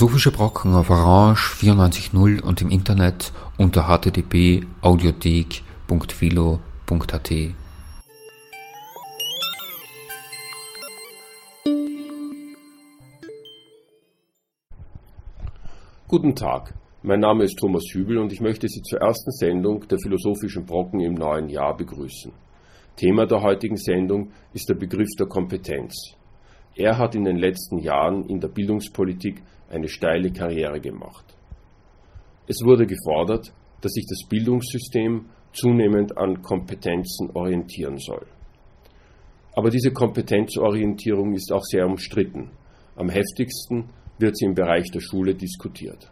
Philosophische Brocken auf Orange 94.0 und im Internet unter http://audiothek.philo.at. Guten Tag, mein Name ist Thomas Hübel und ich möchte Sie zur ersten Sendung der Philosophischen Brocken im neuen Jahr begrüßen. Thema der heutigen Sendung ist der Begriff der Kompetenz. Er hat in den letzten Jahren in der Bildungspolitik eine steile Karriere gemacht. Es wurde gefordert, dass sich das Bildungssystem zunehmend an Kompetenzen orientieren soll. Aber diese Kompetenzorientierung ist auch sehr umstritten. Am heftigsten wird sie im Bereich der Schule diskutiert.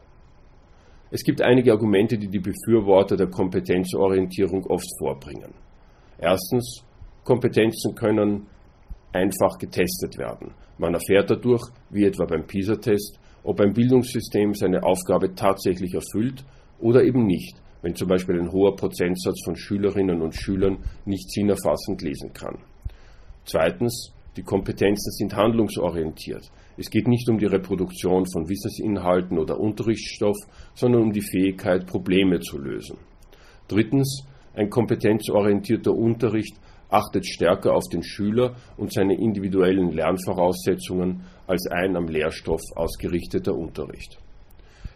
Es gibt einige Argumente, die die Befürworter der Kompetenzorientierung oft vorbringen. Erstens, Kompetenzen können einfach getestet werden. Man erfährt dadurch, wie etwa beim PISA-Test, ob ein Bildungssystem seine Aufgabe tatsächlich erfüllt oder eben nicht, wenn zum Beispiel ein hoher Prozentsatz von Schülerinnen und Schülern nicht sinnerfassend lesen kann. Zweitens, die Kompetenzen sind handlungsorientiert. Es geht nicht um die Reproduktion von Wissensinhalten oder Unterrichtsstoff, sondern um die Fähigkeit, Probleme zu lösen. Drittens, ein kompetenzorientierter Unterricht achtet stärker auf den Schüler und seine individuellen Lernvoraussetzungen als ein am Lehrstoff ausgerichteter Unterricht.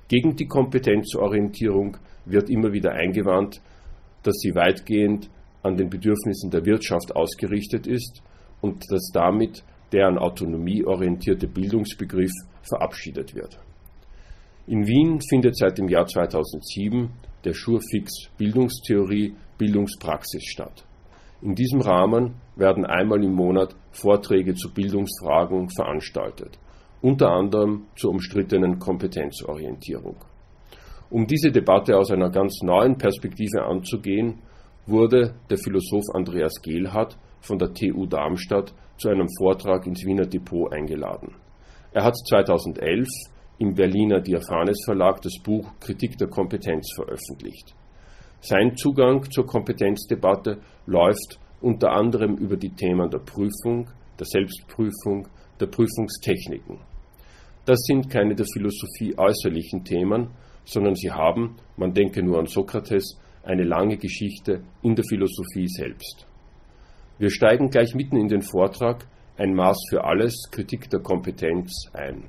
Gegen die Kompetenzorientierung wird immer wieder eingewandt, dass sie weitgehend an den Bedürfnissen der Wirtschaft ausgerichtet ist und dass damit der an Autonomie orientierte Bildungsbegriff verabschiedet wird. In Wien findet seit dem Jahr 2007 der Schurfix Bildungstheorie Bildungspraxis statt. In diesem Rahmen werden einmal im Monat Vorträge zu Bildungsfragen veranstaltet, unter anderem zur umstrittenen Kompetenzorientierung. Um diese Debatte aus einer ganz neuen Perspektive anzugehen, wurde der Philosoph Andreas Gehlhardt von der TU Darmstadt zu einem Vortrag ins Wiener Depot eingeladen. Er hat 2011 im Berliner Diaphanes Verlag das Buch Kritik der Kompetenz veröffentlicht. Sein Zugang zur Kompetenzdebatte läuft unter anderem über die Themen der Prüfung, der Selbstprüfung, der Prüfungstechniken. Das sind keine der Philosophie äußerlichen Themen, sondern sie haben, man denke nur an Sokrates, eine lange Geschichte in der Philosophie selbst. Wir steigen gleich mitten in den Vortrag Ein Maß für alles, Kritik der Kompetenz ein.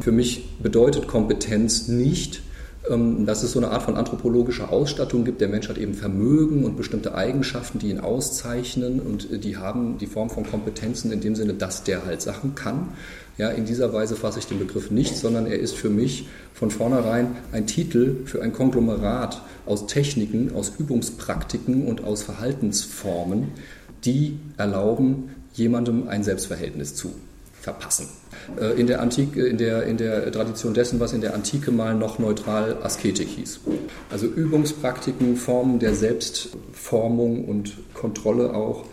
Für mich bedeutet Kompetenz nicht, dass es so eine Art von anthropologischer Ausstattung gibt. Der Mensch hat eben Vermögen und bestimmte Eigenschaften, die ihn auszeichnen und äh, die haben die Form von Kompetenzen in dem Sinne, dass der halt Sachen kann. Ja, in dieser Weise fasse ich den Begriff nicht, sondern er ist für mich von vornherein ein Titel für ein Konglomerat aus Techniken, aus Übungspraktiken und aus Verhaltensformen, die erlauben, jemandem ein Selbstverhältnis zu verpassen. Äh, in der, Antike, in, der, in der Tradition dessen, was in der Antike mal noch neutral Asketik hieß. Also Übungspraktiken, Formen der Selbstformung und Kontrolle auch.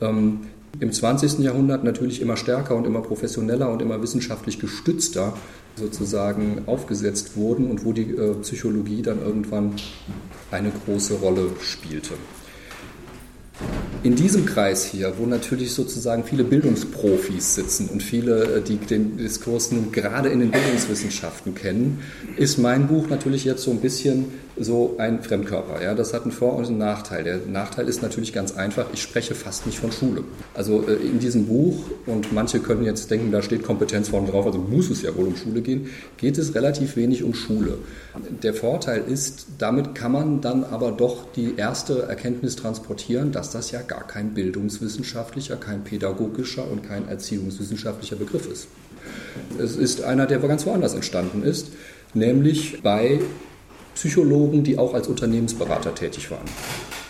Ähm, Im 20. Jahrhundert natürlich immer stärker und immer professioneller und immer wissenschaftlich gestützter sozusagen aufgesetzt wurden und wo die äh, Psychologie dann irgendwann eine große Rolle spielte. In diesem Kreis hier, wo natürlich sozusagen viele Bildungsprofis sitzen und viele, äh, die den Diskurs nun gerade in den Bildungswissenschaften kennen, ist mein Buch natürlich jetzt so ein bisschen so ein Fremdkörper. Ja? Das hat einen Vor- und einen Nachteil. Der Nachteil ist natürlich ganz einfach, ich spreche fast nicht von Schule. Also äh, in diesem Buch, und manche können jetzt denken, da steht Kompetenz vorne drauf, also muss es ja wohl um Schule gehen, geht es relativ wenig um Schule. Der Vorteil ist, damit kann man dann aber doch die erste Erkenntnis transportieren, dass das ja gar kein bildungswissenschaftlicher, kein pädagogischer und kein erziehungswissenschaftlicher Begriff ist. Es ist einer, der ganz woanders entstanden ist, nämlich bei Psychologen, die auch als Unternehmensberater tätig waren.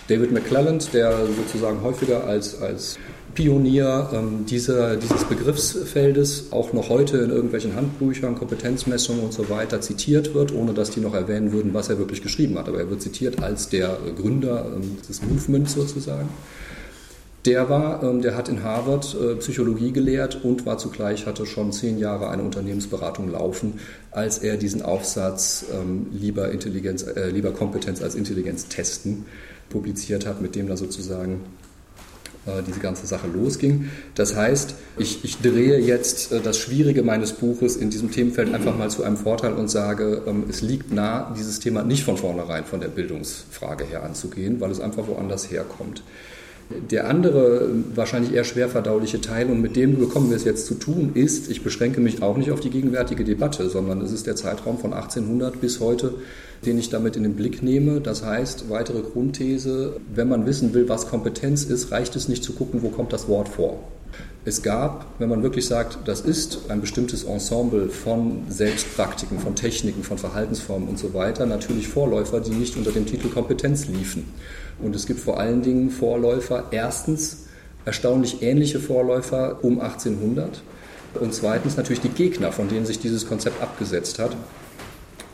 David McClelland, der sozusagen häufiger als, als Pionier ähm, dieser, dieses Begriffsfeldes auch noch heute in irgendwelchen Handbüchern, Kompetenzmessungen und so weiter zitiert wird, ohne dass die noch erwähnen würden, was er wirklich geschrieben hat. Aber er wird zitiert als der Gründer ähm, des Movements sozusagen. Der war, ähm, der hat in Harvard äh, Psychologie gelehrt und war zugleich, hatte schon zehn Jahre eine Unternehmensberatung laufen, als er diesen Aufsatz ähm, lieber, Intelligenz, äh, lieber Kompetenz als Intelligenz testen publiziert hat, mit dem da sozusagen äh, diese ganze Sache losging. Das heißt, ich, ich drehe jetzt äh, das Schwierige meines Buches in diesem Themenfeld einfach mal zu einem Vorteil und sage, ähm, es liegt nah, dieses Thema nicht von vornherein von der Bildungsfrage her anzugehen, weil es einfach woanders herkommt. Der andere, wahrscheinlich eher schwer verdauliche Teil, und mit dem bekommen wir es jetzt zu tun, ist, ich beschränke mich auch nicht auf die gegenwärtige Debatte, sondern es ist der Zeitraum von 1800 bis heute, den ich damit in den Blick nehme. Das heißt, weitere Grundthese, wenn man wissen will, was Kompetenz ist, reicht es nicht zu gucken, wo kommt das Wort vor. Es gab, wenn man wirklich sagt, das ist ein bestimmtes Ensemble von Selbstpraktiken, von Techniken, von Verhaltensformen und so weiter, natürlich Vorläufer, die nicht unter dem Titel Kompetenz liefen. Und es gibt vor allen Dingen Vorläufer, erstens erstaunlich ähnliche Vorläufer um 1800 und zweitens natürlich die Gegner, von denen sich dieses Konzept abgesetzt hat.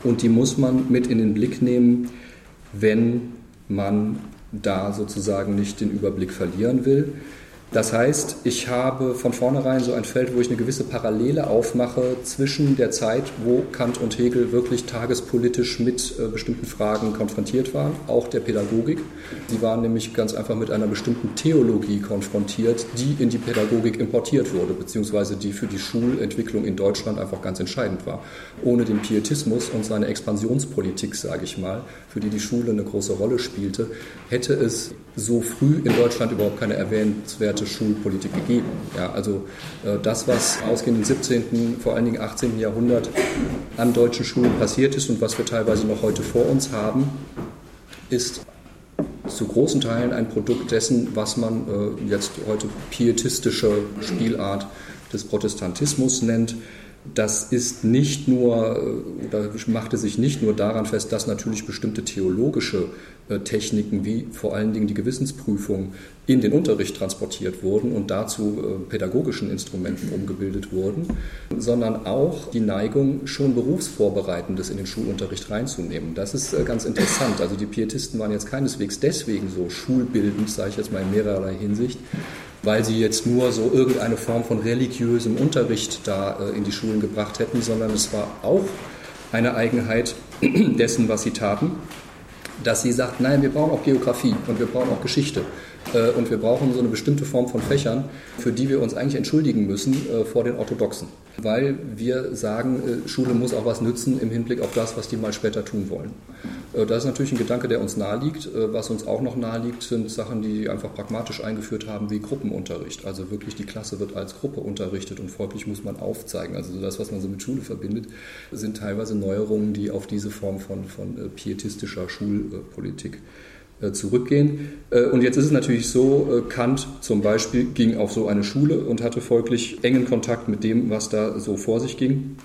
Und die muss man mit in den Blick nehmen, wenn man da sozusagen nicht den Überblick verlieren will. Das heißt, ich habe von vornherein so ein Feld, wo ich eine gewisse Parallele aufmache zwischen der Zeit, wo Kant und Hegel wirklich tagespolitisch mit äh, bestimmten Fragen konfrontiert waren, auch der Pädagogik. Sie waren nämlich ganz einfach mit einer bestimmten Theologie konfrontiert, die in die Pädagogik importiert wurde, beziehungsweise die für die Schulentwicklung in Deutschland einfach ganz entscheidend war. Ohne den Pietismus und seine Expansionspolitik, sage ich mal, für die die Schule eine große Rolle spielte, hätte es so früh in Deutschland überhaupt keine erwähnenswerte Schulpolitik gegeben. Ja, also äh, das, was ausgehend im 17., vor allen Dingen 18. Jahrhundert an deutschen Schulen passiert ist und was wir teilweise noch heute vor uns haben, ist zu großen Teilen ein Produkt dessen, was man äh, jetzt heute pietistische Spielart des Protestantismus nennt. Das ist nicht nur, äh, oder machte sich nicht nur daran fest, dass natürlich bestimmte theologische äh, Techniken wie vor allen Dingen die Gewissensprüfung in den Unterricht transportiert wurden und dazu äh, pädagogischen Instrumenten umgebildet wurden, sondern auch die Neigung, schon Berufsvorbereitendes in den Schulunterricht reinzunehmen. Das ist ganz interessant. Also die Pietisten waren jetzt keineswegs deswegen so schulbildend, sage ich jetzt mal in mehrerlei Hinsicht, weil sie jetzt nur so irgendeine Form von religiösem Unterricht da in die Schulen gebracht hätten, sondern es war auch eine Eigenheit dessen, was sie taten dass sie sagt, nein, wir brauchen auch Geografie und wir brauchen auch Geschichte. äh, und wir brauchen so eine bestimmte Form von Fächern, für die wir uns eigentlich entschuldigen müssen äh, vor den Orthodoxen. Weil wir sagen, äh, Schule muss auch was nützen im Hinblick auf das, was die mal später tun wollen. Das ist natürlich ein Gedanke, der uns naheliegt. Was uns auch noch naheliegt, sind Sachen, die einfach pragmatisch eingeführt haben, wie Gruppenunterricht. Also wirklich die Klasse wird als Gruppe unterrichtet und folglich muss man aufzeigen. Also das, was man so mit Schule verbindet, sind teilweise Neuerungen, die auf diese Form von, von pietistischer Schulpolitik äh, zurückgehen. Äh, und jetzt ist es natürlich so, äh, Kant zum Beispiel ging auf so eine Schule und hatte folglich engen Kontakt mit dem, was da so vor sich ging.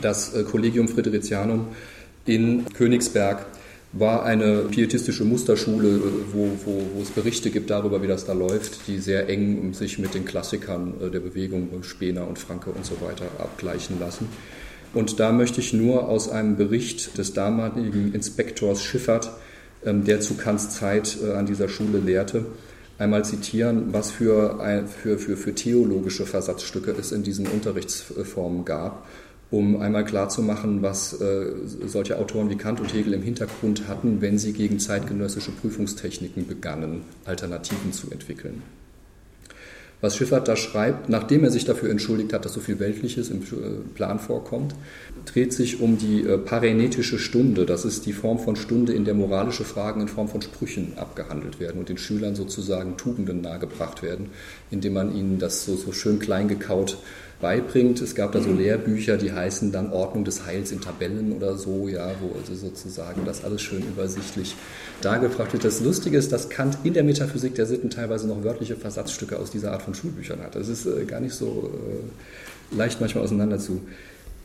Das Collegium Fridericianum in Königsberg war eine pietistische Musterschule, wo, wo, wo, es Berichte gibt darüber, wie das da läuft, die sehr eng sich mit den Klassikern der Bewegung Spener und Franke und so weiter abgleichen lassen. Und da möchte ich nur aus einem Bericht des damaligen Inspektors Schiffert der zu Kants Zeit äh, an dieser Schule lehrte, einmal zitieren, was für, für, für, für theologische Versatzstücke es in diesen Unterrichtsformen gab, um einmal klarzumachen, was äh, solche Autoren wie Kant und Hegel im Hintergrund hatten, wenn sie gegen zeitgenössische Prüfungstechniken begannen, Alternativen zu entwickeln was Schiffert da schreibt, nachdem er sich dafür entschuldigt hat, dass so viel Weltliches im äh, Plan vorkommt, dreht sich um die äh, parenetische Stunde. Das ist die Form von Stunde, in der moralische Fragen in Form von Sprüchen abgehandelt werden und den Schülern sozusagen Tugenden nahegebracht werden, indem man ihnen das so, so schön klein gekaut beibringt. Es gab da so Lehrbücher, die heißen dann Ordnung des Heils in Tabellen oder so, ja, wo also sozusagen das alles schön übersichtlich dargebracht wird. Das Lustige ist, dass Kant in der Metaphysik der Sitten teilweise noch wörtliche Versatzstücke aus dieser Art von Schulbüchern hat. Das ist äh, gar nicht so äh, leicht manchmal auseinander zu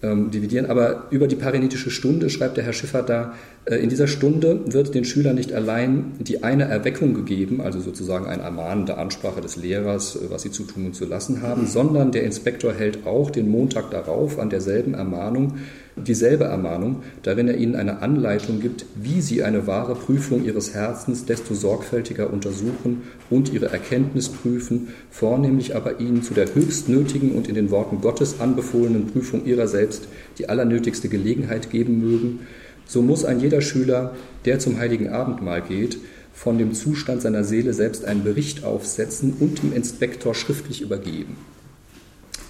ähm, dividieren. Aber über die parenetische Stunde schreibt der Herr Schiffer da, äh, in dieser Stunde wird den Schülern nicht allein die eine Erweckung gegeben, also sozusagen eine ermahnende Ansprache des Lehrers, äh, was sie zu tun und zu lassen haben, sondern der Inspektor hält auch den Montag darauf an derselben Ermahnung dieselbe Ermahnung, darin er ihnen eine Anleitung gibt, wie sie eine wahre Prüfung ihres Herzens desto sorgfältiger untersuchen und ihre Erkenntnis prüfen, vornehmlich aber ihnen zu der höchst nötigen und in den Worten Gottes anbefohlenen Prüfung ihrer selbst die allernötigste Gelegenheit geben mögen, so muss ein jeder Schüler, der zum heiligen Abendmahl geht, von dem Zustand seiner Seele selbst einen Bericht aufsetzen und dem Inspektor schriftlich übergeben.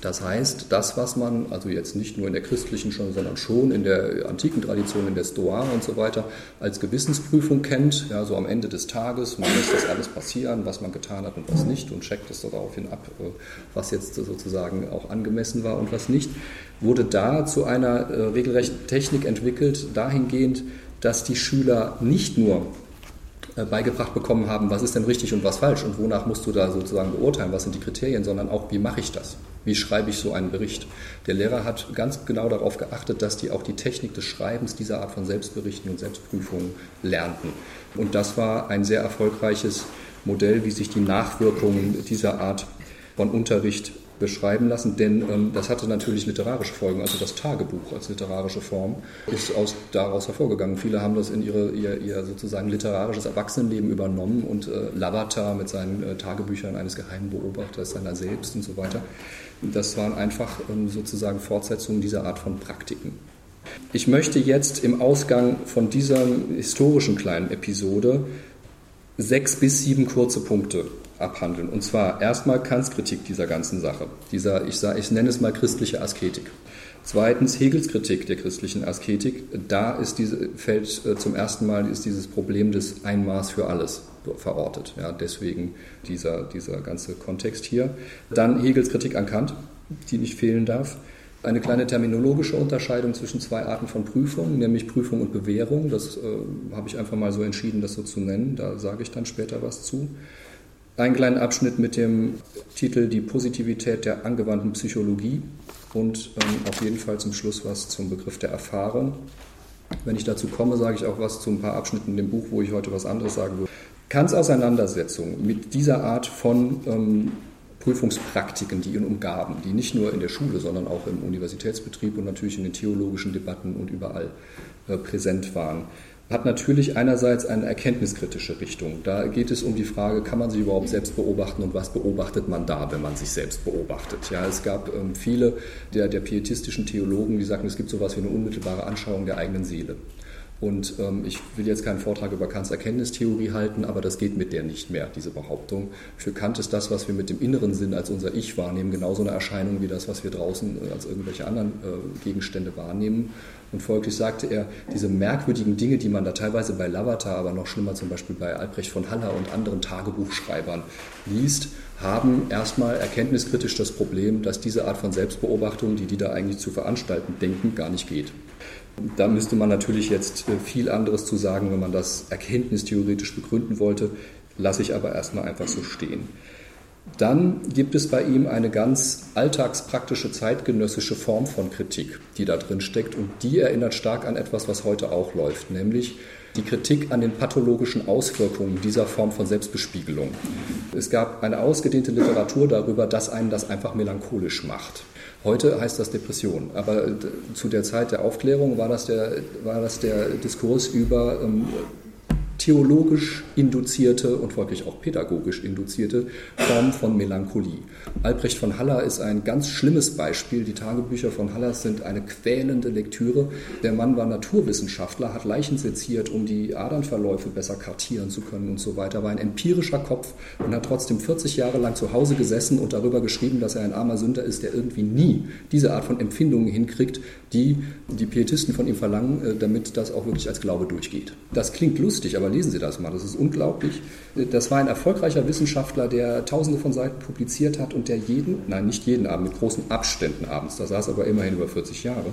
Das heißt, das, was man also jetzt nicht nur in der christlichen, sondern schon in der antiken Tradition, in der Stoa und so weiter, als Gewissensprüfung kennt, ja, so am Ende des Tages, man lässt das alles passieren, was man getan hat und was nicht und checkt es daraufhin ab, äh, was jetzt sozusagen auch angemessen war und was nicht, wurde da zu einer äh, regelrechten Technik entwickelt, dahingehend, dass die Schüler nicht nur äh, beigebracht bekommen haben, was ist denn richtig und was falsch und wonach musst du da sozusagen beurteilen, was sind die Kriterien, sondern auch, wie mache ich das? Wie schreibe ich so einen Bericht? Der Lehrer hat ganz genau darauf geachtet, dass die auch die Technik des Schreibens dieser Art von Selbstberichten und Selbstprüfungen lernten. Und das war ein sehr erfolgreiches Modell, wie sich die Nachwirkungen dieser Art von Unterricht beschreiben lassen, denn ähm, das hatte natürlich literarische Folgen. Also das Tagebuch als literarische Form ist aus, daraus hervorgegangen. Viele haben das in ihre, ihr, ihr sozusagen literarisches Erwachsenenleben übernommen und äh, Lavata mit seinen äh, Tagebüchern eines geheimen Beobachters seiner selbst und so weiter. Das waren einfach ähm, sozusagen Fortsetzungen dieser Art von Praktiken. Ich möchte jetzt im Ausgang von dieser historischen kleinen Episode sechs bis sieben kurze Punkte abhandeln. Und zwar erstmal Kants Kritik dieser ganzen Sache, dieser, ich, sage, ich nenne es mal christliche Asketik. Zweitens Hegels Kritik der christlichen Asketik. Da ist diese, fällt äh, zum ersten Mal ist dieses Problem des Einmaß für alles verortet. Ja, deswegen dieser, dieser ganze Kontext hier. Dann Hegels Kritik an Kant, die nicht fehlen darf. Eine kleine terminologische Unterscheidung zwischen zwei Arten von Prüfungen, nämlich Prüfung und Bewährung. Das äh, habe ich einfach mal so entschieden, das so zu nennen. Da sage ich dann später was zu einen kleinen Abschnitt mit dem Titel Die Positivität der angewandten Psychologie und ähm, auf jeden Fall zum Schluss was zum Begriff der Erfahrung. Wenn ich dazu komme, sage ich auch was zu ein paar Abschnitten in dem Buch, wo ich heute was anderes sagen würde. Kants Auseinandersetzung mit dieser Art von ähm, Prüfungspraktiken, die ihn umgaben, die nicht nur in der Schule, sondern auch im Universitätsbetrieb und natürlich in den theologischen Debatten und überall äh, präsent waren, hat natürlich einerseits eine erkenntniskritische Richtung. Da geht es um die Frage, kann man sich überhaupt selbst beobachten und was beobachtet man da, wenn man sich selbst beobachtet. Ja, es gab ähm, viele der, der pietistischen Theologen, die sagten, es gibt sowas wie eine unmittelbare Anschauung der eigenen Seele. Und ähm, ich will jetzt keinen Vortrag über Kants Erkenntnistheorie halten, aber das geht mit der nicht mehr, diese Behauptung. Für Kant ist das, was wir mit dem inneren Sinn als unser Ich wahrnehmen, genauso eine Erscheinung wie das, was wir draußen äh, als irgendwelche anderen äh, Gegenstände wahrnehmen. Und folglich sagte er, diese merkwürdigen Dinge, die man da teilweise bei Lavata, aber noch schlimmer zum Beispiel bei Albrecht von Haller und anderen Tagebuchschreibern liest, haben erstmal erkenntniskritisch das Problem, dass diese Art von Selbstbeobachtung, die die da eigentlich zu veranstalten denken, gar nicht geht. Da müsste man natürlich jetzt äh, viel anderes zu sagen, wenn man das erkenntnistheoretisch begründen wollte, lasse ich aber erstmal einfach so stehen. Dann gibt es bei ihm eine ganz alltagspraktische zeitgenössische Form von Kritik, die da drin steckt und die erinnert stark an etwas, was heute auch läuft, nämlich die Kritik an den pathologischen Auswirkungen dieser Form von Selbstbespiegelung. Es gab eine ausgedehnte Literatur darüber, dass einen das einfach melancholisch macht. Heute heißt das Depression, aber äh, zu der Zeit der Aufklärung war das der, war das der Diskurs über ähm, theologisch induzierte und folglich auch pädagogisch induzierte Form von Melancholie. Albrecht von Haller ist ein ganz schlimmes Beispiel. Die Tagebücher von Haller sind eine quälende Lektüre. Der Mann war Naturwissenschaftler, hat Leichen seziert, um die Adernverläufe besser kartieren zu können und so weiter, war ein empirischer Kopf und hat trotzdem 40 Jahre lang zu Hause gesessen und darüber geschrieben, dass er ein armer Sünder ist, der irgendwie nie diese Art von Empfindungen hinkriegt, die die Pietisten von ihm verlangen, äh, damit das auch wirklich als Glaube durchgeht. Das klingt lustig, aber lesen Sie das mal, das ist unglaublich. Das war ein erfolgreicher Wissenschaftler, der tausende von Seiten publiziert hat und der jeden, nein, nicht jeden Abend, mit großen Abständen abends, da saß aber immerhin über 40 Jahre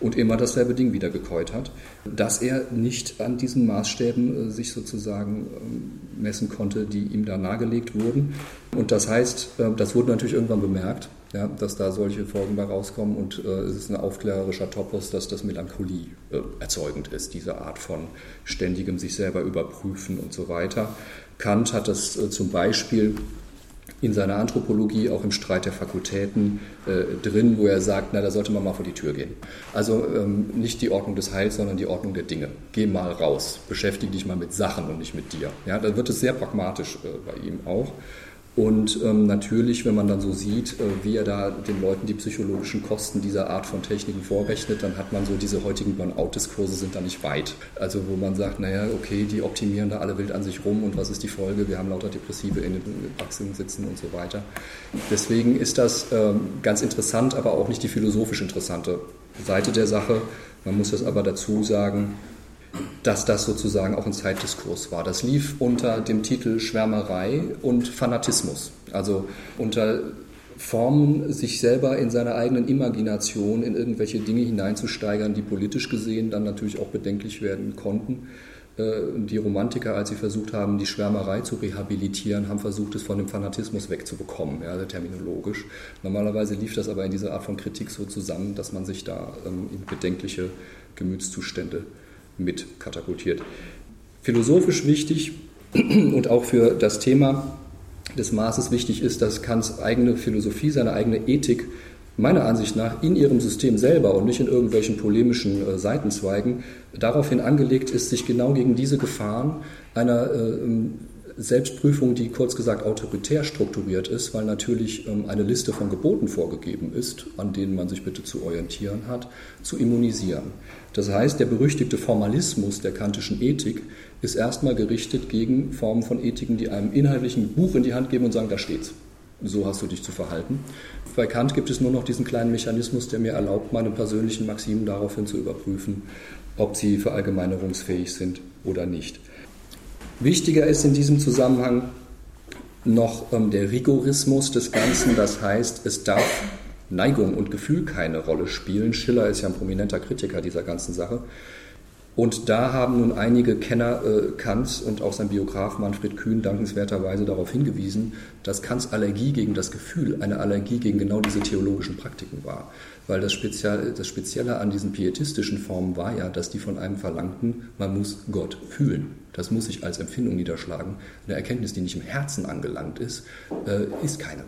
und immer dasselbe Ding wieder gekäut hat, dass er nicht an diesen Maßstäben äh, sich sozusagen ähm, messen konnte, die ihm da nahegelegt wurden. Und das heißt, äh, das wurde natürlich irgendwann bemerkt ja, dass da solche Folgen bei rauskommen und äh, es ist ein aufklärerischer Topos, dass das Melancholie äh, erzeugend ist, diese Art von ständigem sich selber überprüfen und so weiter. Kant hat das äh, zum Beispiel in seiner Anthropologie auch im Streit der Fakultäten äh, drin, wo er sagt, na, da sollte man mal vor die Tür gehen. Also ähm, nicht die Ordnung des Heils, sondern die Ordnung der Dinge. Geh mal raus, beschäftige dich mal mit Sachen und nicht mit dir. Ja, da wird es sehr pragmatisch äh, bei ihm auch. Und ähm, natürlich, wenn man dann so sieht, äh, wie er da den Leuten die psychologischen Kosten dieser Art von Techniken vorrechnet, dann hat man so diese heutigen Burnout-Diskurse sind da nicht weit. Also wo man sagt, naja, okay, die optimieren da alle wild an sich rum und was ist die Folge? Wir haben lauter Depressive in den Achseln sitzen und so weiter. Deswegen ist das ähm, ganz interessant, aber auch nicht die philosophisch interessante Seite der Sache. Man muss das aber dazu sagen, dass das sozusagen auch ein Zeitdiskurs war. Das lief unter dem Titel Schwärmerei und Fanatismus, also unter Formen, sich selber in seiner eigenen Imagination in irgendwelche Dinge hineinzusteigern, die politisch gesehen dann natürlich auch bedenklich werden konnten. Äh, die Romantiker, als sie versucht haben, die Schwärmerei zu rehabilitieren, haben versucht, es von dem Fanatismus wegzubekommen, ja, terminologisch. Normalerweise lief das aber in dieser Art von Kritik so zusammen, dass man sich da ähm, in bedenkliche Gemütszustände mit katapultiert. Philosophisch wichtig und auch für das Thema des Maßes wichtig ist, dass Kants eigene Philosophie, seine eigene Ethik meiner Ansicht nach in ihrem System selber und nicht in irgendwelchen polemischen äh, Seitenzweigen daraufhin angelegt ist, sich genau gegen diese Gefahren einer äh, Selbstprüfung, die kurz gesagt autoritär strukturiert ist, weil natürlich ähm, eine Liste von Geboten vorgegeben ist, an denen man sich bitte zu orientieren hat, zu immunisieren. Das heißt, der berüchtigte Formalismus der kantischen Ethik ist erstmal gerichtet gegen Formen von Ethiken, die einem inhaltlichen Buch in die Hand geben und sagen, da steht's. So hast du dich zu verhalten. Bei Kant gibt es nur noch diesen kleinen Mechanismus, der mir erlaubt, meine persönlichen Maximen daraufhin zu überprüfen, ob sie verallgemeinerungsfähig sind oder nicht. Wichtiger ist in diesem Zusammenhang noch ähm, der Rigorismus des Ganzen, das heißt, es darf Neigung und Gefühl keine Rolle spielen. Schiller ist ja ein prominenter Kritiker dieser ganzen Sache. Und da haben nun einige Kenner äh, Kants und auch sein Biograf Manfred Kühn dankenswerterweise darauf hingewiesen, dass Kants Allergie gegen das Gefühl eine Allergie gegen genau diese theologischen Praktiken war. Weil das, Spezial, das Spezielle an diesen pietistischen Formen war ja, dass die von einem verlangten, man muss Gott fühlen. Das muss sich als Empfindung niederschlagen. Eine Erkenntnis, die nicht im Herzen angelangt ist, äh, ist keine.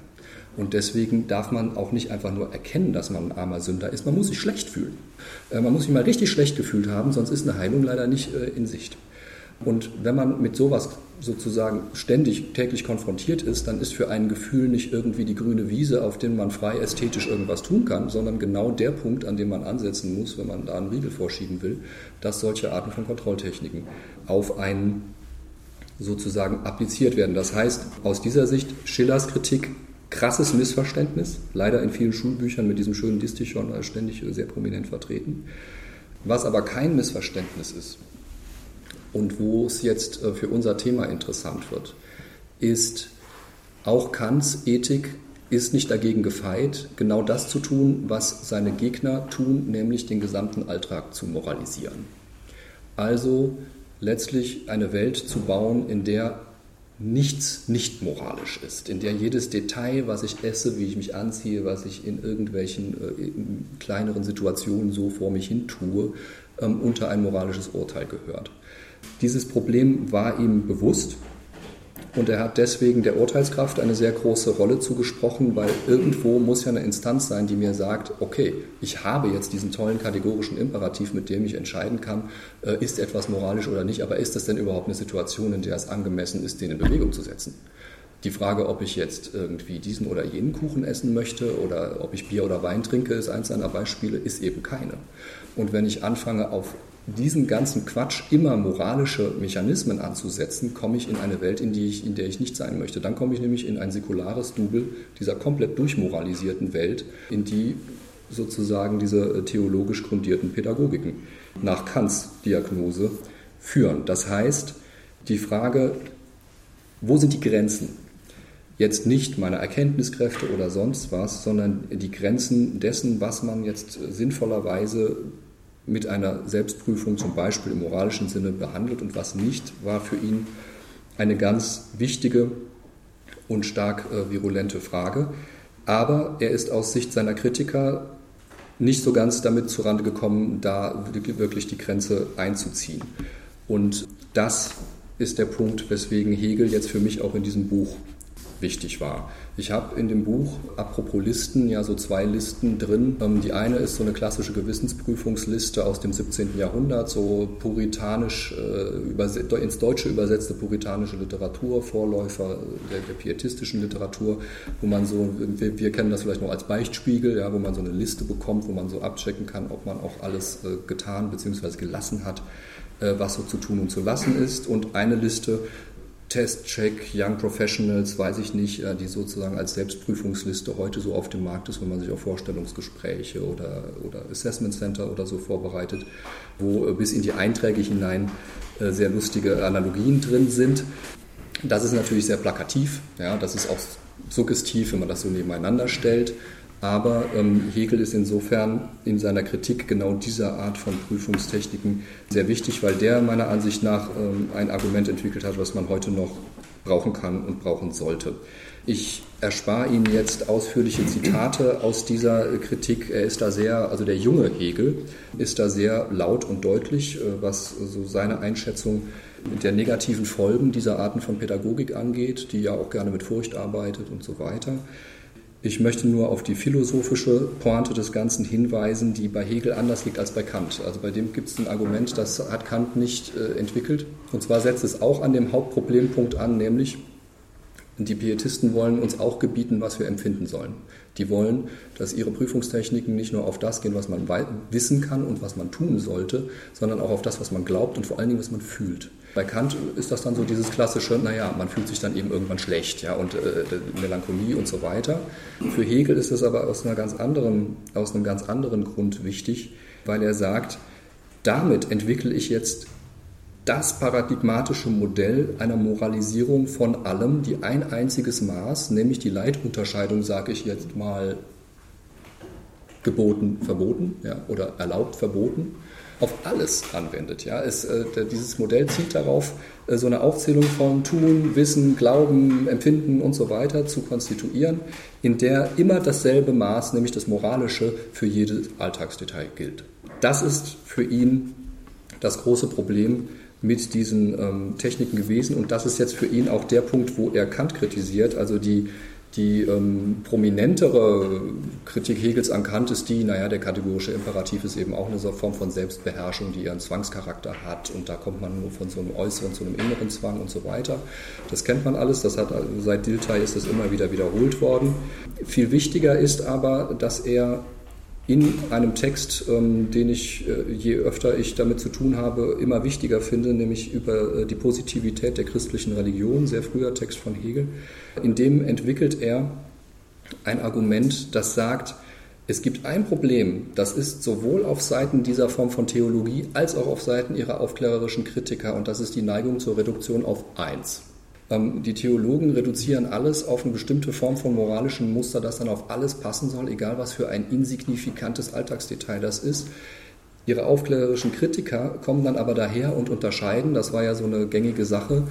Und deswegen darf man auch nicht einfach nur erkennen, dass man ein armer Sünder ist. Man muss sich schlecht fühlen. Äh, man muss sich mal richtig schlecht gefühlt haben, sonst ist eine Heilung leider nicht äh, in Sicht. Und wenn man mit sowas sozusagen ständig täglich konfrontiert ist, dann ist für ein Gefühl nicht irgendwie die grüne Wiese, auf der man frei ästhetisch irgendwas tun kann, sondern genau der Punkt, an dem man ansetzen muss, wenn man da einen Riegel vorschieben will, dass solche Arten von Kontrolltechniken auf einen sozusagen appliziert werden. Das heißt, aus dieser Sicht Schillers Kritik krasses Missverständnis, leider in vielen Schulbüchern mit diesem schönen Distichon ständig sehr prominent vertreten. Was aber kein Missverständnis ist und wo es jetzt äh, für unser Thema interessant wird, ist auch Kants Ethik ist nicht dagegen gefeit, genau das zu tun, was seine Gegner tun, nämlich den gesamten Alltag zu moralisieren. Also letztlich eine Welt zu bauen, in der nichts nicht moralisch ist, in der jedes Detail, was ich esse, wie ich mich anziehe, was ich in irgendwelchen äh, in kleineren Situationen so vor mich hin tue, ähm, unter ein moralisches Urteil gehört. Dieses Problem war ihm bewusst und er hat deswegen der Urteilskraft eine sehr große Rolle zugesprochen, weil irgendwo muss ja eine Instanz sein, die mir sagt, okay, ich habe jetzt diesen tollen kategorischen Imperativ, mit dem ich entscheiden kann, äh, ist etwas moralisch oder nicht, aber ist das denn überhaupt eine Situation, in der es angemessen ist, den in Bewegung zu setzen? Die Frage, ob ich jetzt irgendwie diesen oder jenen Kuchen essen möchte oder ob ich Bier oder Wein trinke, ist eins seiner Beispiele, ist eben keine. Und wenn ich anfange, auf diesen ganzen Quatsch immer moralische Mechanismen anzusetzen, komme ich in eine Welt, in, die ich, in der ich nicht sein möchte. Dann komme ich nämlich in ein säkulares Double dieser komplett durchmoralisierten Welt, in die sozusagen diese äh, theologisch grundierten Pädagogiken nach Kants Diagnose führen. Das heißt, die Frage, wo sind die Grenzen? Jetzt nicht meine Erkenntniskräfte oder sonst was, sondern die Grenzen dessen, was man jetzt sinnvollerweise mit einer Selbstprüfung zum Beispiel im moralischen Sinne behandelt und was nicht, war für ihn eine ganz wichtige und stark äh, virulente Frage. Aber er ist aus Sicht seiner Kritiker nicht so ganz damit zurande gekommen, da wirklich die Grenze einzuziehen. Und das ist der Punkt, weswegen Hegel jetzt für mich auch in diesem Buch wichtig war. Ich habe in dem Buch, apropos Listen, ja so zwei Listen drin. Ähm, die eine ist so eine klassische Gewissensprüfungsliste aus dem 17. Jahrhundert, so puritanisch äh, ins Deutsche übersetzte puritanische Literatur, Vorläufer der, der pietistischen Literatur, wo man so, wir, wir, kennen das vielleicht noch als Beichtspiegel, ja, wo man so eine Liste bekommt, wo man so abchecken kann, ob man auch alles äh, getan bzw. gelassen hat, äh, was so zu tun und zu lassen ist. Und eine Liste, Test-Check, Young Professionals, weiß ich nicht, äh, die sozusagen als Selbstprüfungsliste heute so auf dem Markt ist, wenn man sich auf Vorstellungsgespräche oder, oder Assessment Center oder so vorbereitet, wo äh, bis in die Einträge hinein äh, sehr lustige Analogien drin sind. Das ist natürlich sehr plakativ, ja, das ist auch suggestiv, wenn man das so nebeneinander stellt. Aber ähm, Hegel ist insofern in seiner Kritik genau dieser Art von Prüfungstechniken sehr wichtig, weil der meiner Ansicht nach ähm, ein Argument entwickelt hat, was man heute noch brauchen kann und brauchen sollte. Ich erspare Ihnen jetzt ausführliche Zitate aus dieser Kritik. Er ist da sehr, also der junge Hegel ist da sehr laut und deutlich, äh, was so seine Einschätzung der negativen Folgen dieser Arten von Pädagogik angeht, die ja auch gerne mit Furcht arbeitet und so weiter. Ich möchte nur auf die philosophische Pointe des Ganzen hinweisen, die bei Hegel anders liegt als bei Kant. Also bei dem gibt es ein Argument, das hat Kant nicht äh, entwickelt. Und zwar setzt es auch an dem Hauptproblempunkt an, nämlich die Pietisten wollen uns auch gebieten, was wir empfinden sollen. Die wollen, dass ihre Prüfungstechniken nicht nur auf das gehen, was man wissen kann und was man tun sollte, sondern auch auf das, was man glaubt und vor allen Dingen, was man fühlt. Bei Kant ist das dann so dieses klassische, naja, man fühlt sich dann eben irgendwann schlecht, ja, und äh, Melancholie und so weiter. Für Hegel ist es aber aus, einer ganz anderen, aus einem ganz anderen Grund wichtig, weil er sagt, damit entwickle ich jetzt das paradigmatische Modell einer Moralisierung von allem, die ein einziges Maß, nämlich die Leitunterscheidung, sage ich jetzt mal, geboten, verboten ja, oder erlaubt, verboten, auf alles anwendet. Ja. Es, äh, dieses Modell zielt darauf, äh, so eine Aufzählung von Tun, Wissen, Glauben, Empfinden und so weiter zu konstituieren, in der immer dasselbe Maß, nämlich das Moralische, für jedes Alltagsdetail gilt. Das ist für ihn das große Problem mit diesen ähm, Techniken gewesen und das ist jetzt für ihn auch der Punkt, wo er Kant kritisiert, also die die ähm, prominentere Kritik Hegels an Kant ist die, naja, der kategorische Imperativ ist eben auch eine Form von Selbstbeherrschung, die ihren Zwangscharakter hat und da kommt man nur von so einem äußeren zu einem inneren Zwang und so weiter. Das kennt man alles, das hat seit Dilthey ist das immer wieder wiederholt worden. Viel wichtiger ist aber, dass er in einem Text, ähm, den ich, äh, je öfter ich damit zu tun habe, immer wichtiger finde, nämlich über äh, die Positivität der christlichen Religion, sehr früher Text von Hegel. In dem entwickelt er ein Argument, das sagt, es gibt ein Problem, das ist sowohl auf Seiten dieser Form von Theologie als auch auf Seiten ihrer aufklärerischen Kritiker, und das ist die Neigung zur Reduktion auf eins. Ähm, die Theologen reduzieren alles auf eine bestimmte Form von moralischem Muster, das dann auf alles passen soll, egal was für ein insignifikantes Alltagsdetail das ist. Ihre aufklärerischen Kritiker kommen dann aber daher und unterscheiden, das war ja so eine gängige Sache,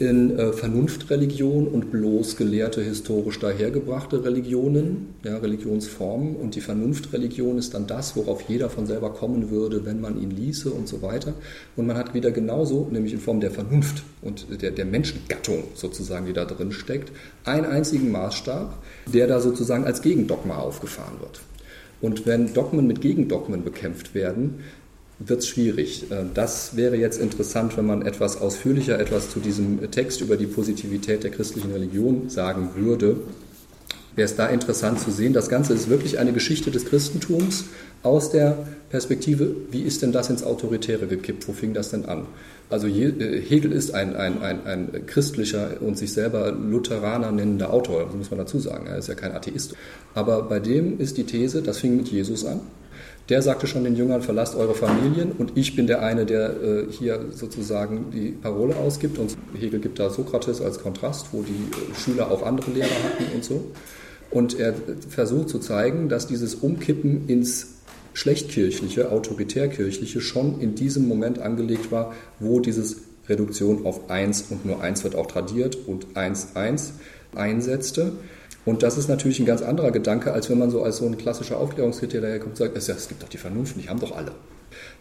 in äh, Vernunftreligion und bloß gelehrte, historisch dahergebrachte Religionen, ja, Religionsformen. Und die Vernunftreligion ist dann das, worauf jeder von selber kommen würde, wenn man ihn ließe und so weiter. Und man hat wieder genauso, nämlich in Form der Vernunft und der, der Menschengattung sozusagen, die da drin steckt, einen einzigen Maßstab, der da sozusagen als Gegendogma aufgefahren wird. Und wenn Dogmen mit Gegendogmen bekämpft werden, wird es schwierig. Äh, das wäre jetzt interessant, wenn man etwas ausführlicher etwas zu diesem Text über die Positivität der christlichen Religion sagen würde. Wäre es da interessant zu sehen. Das Ganze ist wirklich eine Geschichte des Christentums aus der Perspektive, wie ist denn das ins Autoritäre gekippt? Wo fing das denn an? Also äh, Hegel ist ein, ein, ein, ein christlicher und sich selber Lutheraner nennender Autor, muss man dazu sagen. Er ist ja kein Atheist. Aber bei dem ist die These, das fing mit Jesus an. Der sagte schon den Jüngern, verlasst eure Familien und ich bin der eine, der äh, hier sozusagen die Parole ausgibt und Hegel gibt da Sokrates als Kontrast, wo die äh, Schüler auch andere Lehrer hatten und so. Und er versucht zu zeigen, dass dieses Umkippen ins schlechtkirchliche, autoritärkirchliche schon in diesem Moment angelegt war, wo dieses Reduktion auf eins und nur eins wird auch tradiert und eins eins einsetzte. Und das ist natürlich ein ganz anderer Gedanke, als wenn man so als so ein klassischer Aufklärungskritiker daherkommt und sagt, es, gibt doch die Vernunft, die haben doch alle.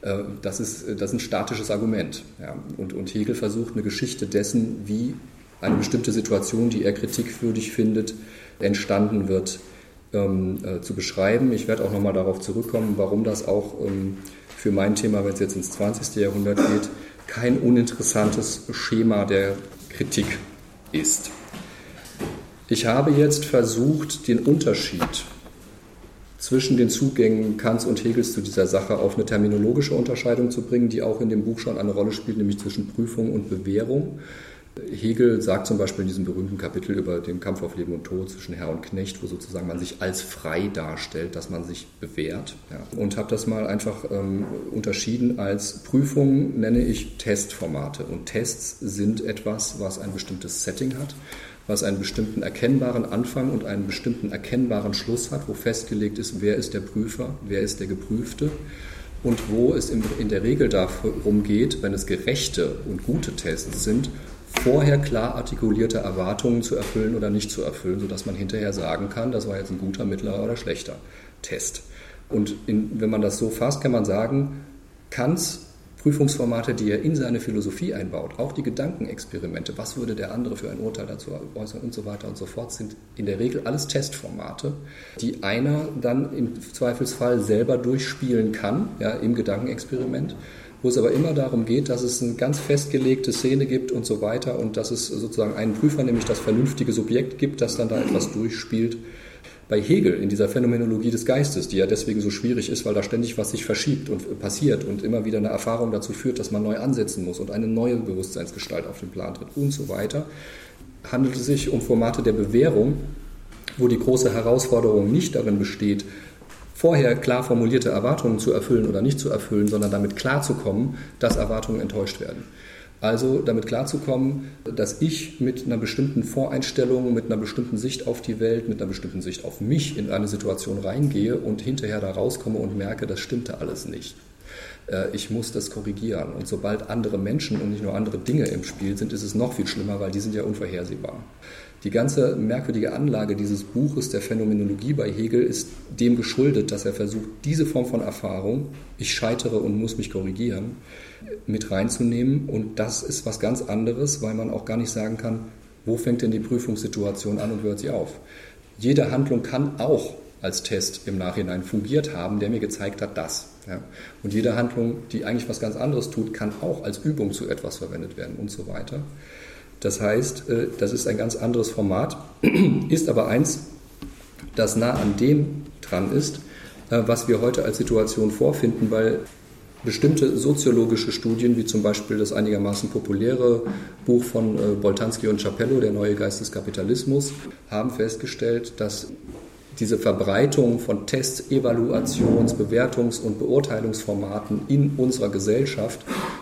Äh, das ist, das ist ein statisches Argument. Ja. Und, und Hegel versucht eine Geschichte dessen, wie eine bestimmte Situation, die er kritikwürdig findet, entstanden wird, ähm, äh, zu beschreiben. Ich werde auch nochmal darauf zurückkommen, warum das auch ähm, für mein Thema, wenn es jetzt ins 20. Jahrhundert geht, kein uninteressantes Schema der Kritik ist. Ich habe jetzt versucht, den Unterschied zwischen den Zugängen Kants und Hegels zu dieser Sache auf eine terminologische Unterscheidung zu bringen, die auch in dem Buch schon eine Rolle spielt, nämlich zwischen Prüfung und Bewährung. Hegel sagt zum Beispiel in diesem berühmten Kapitel über den Kampf auf Leben und Tod zwischen Herr und Knecht, wo sozusagen man sich als frei darstellt, dass man sich bewährt. Ja. Und habe das mal einfach ähm, unterschieden als Prüfung nenne ich Testformate. Und Tests sind etwas, was ein bestimmtes Setting hat, was einen bestimmten erkennbaren Anfang und einen bestimmten erkennbaren Schluss hat, wo festgelegt ist, wer ist der Prüfer, wer ist der Geprüfte und wo es in der Regel darum geht, wenn es gerechte und gute Tests sind, vorher klar artikulierte Erwartungen zu erfüllen oder nicht zu erfüllen, sodass man hinterher sagen kann, das war jetzt ein guter, mittlerer oder schlechter Test. Und in, wenn man das so fasst, kann man sagen, Kants Prüfungsformate, die er in seine Philosophie einbaut, auch die Gedankenexperimente, was würde der andere für ein Urteil dazu äußern und so weiter und so fort, sind in der Regel alles Testformate, die einer dann im Zweifelsfall selber durchspielen kann, ja, im Gedankenexperiment wo es aber immer darum geht, dass es eine ganz festgelegte Szene gibt und so weiter und dass es sozusagen einen Prüfer, nämlich das vernünftige Subjekt gibt, das dann da etwas durchspielt. Bei Hegel in dieser Phänomenologie des Geistes, die ja deswegen so schwierig ist, weil da ständig was sich verschiebt und passiert und immer wieder eine Erfahrung dazu führt, dass man neu ansetzen muss und eine neue Bewusstseinsgestalt auf den Plan tritt und so weiter, handelt es sich um Formate der Bewährung, wo die große Herausforderung nicht darin besteht, vorher klar formulierte Erwartungen zu erfüllen oder nicht zu erfüllen, sondern damit klarzukommen, dass Erwartungen enttäuscht werden. Also damit klarzukommen, dass ich mit einer bestimmten Voreinstellung, mit einer bestimmten Sicht auf die Welt, mit einer bestimmten Sicht auf mich in eine Situation reingehe und hinterher da rauskomme und merke, das stimmte alles nicht. Äh, ich muss das korrigieren. Und sobald andere Menschen und nicht nur andere Dinge im Spiel sind, ist es noch viel schlimmer, weil die sind ja unvorhersehbar. Die ganze merkwürdige Anlage dieses Buches der Phänomenologie bei Hegel ist dem geschuldet, dass er versucht, diese Form von Erfahrung, ich scheitere und muss mich korrigieren, mit reinzunehmen. Und das ist was ganz anderes, weil man auch gar nicht sagen kann, wo fängt denn die Prüfungssituation an und hört sie auf. Jede Handlung kann auch als Test im Nachhinein fungiert haben, der mir gezeigt hat, das. Ja. Und jede Handlung, die eigentlich was ganz anderes tut, kann auch als Übung zu etwas verwendet werden und so weiter. Das heißt, äh, das ist ein ganz anderes Format, ist aber eins, das nah an dem dran ist, äh, was wir heute als Situation vorfinden, weil bestimmte soziologische Studien, wie zum Beispiel das einigermaßen populäre Buch von äh, Boltanski und Chapello, Der neue Geist des Kapitalismus, haben festgestellt, dass diese Verbreitung von Tests, Evaluations-, Bewertungs- und Beurteilungsformaten in unserer Gesellschaft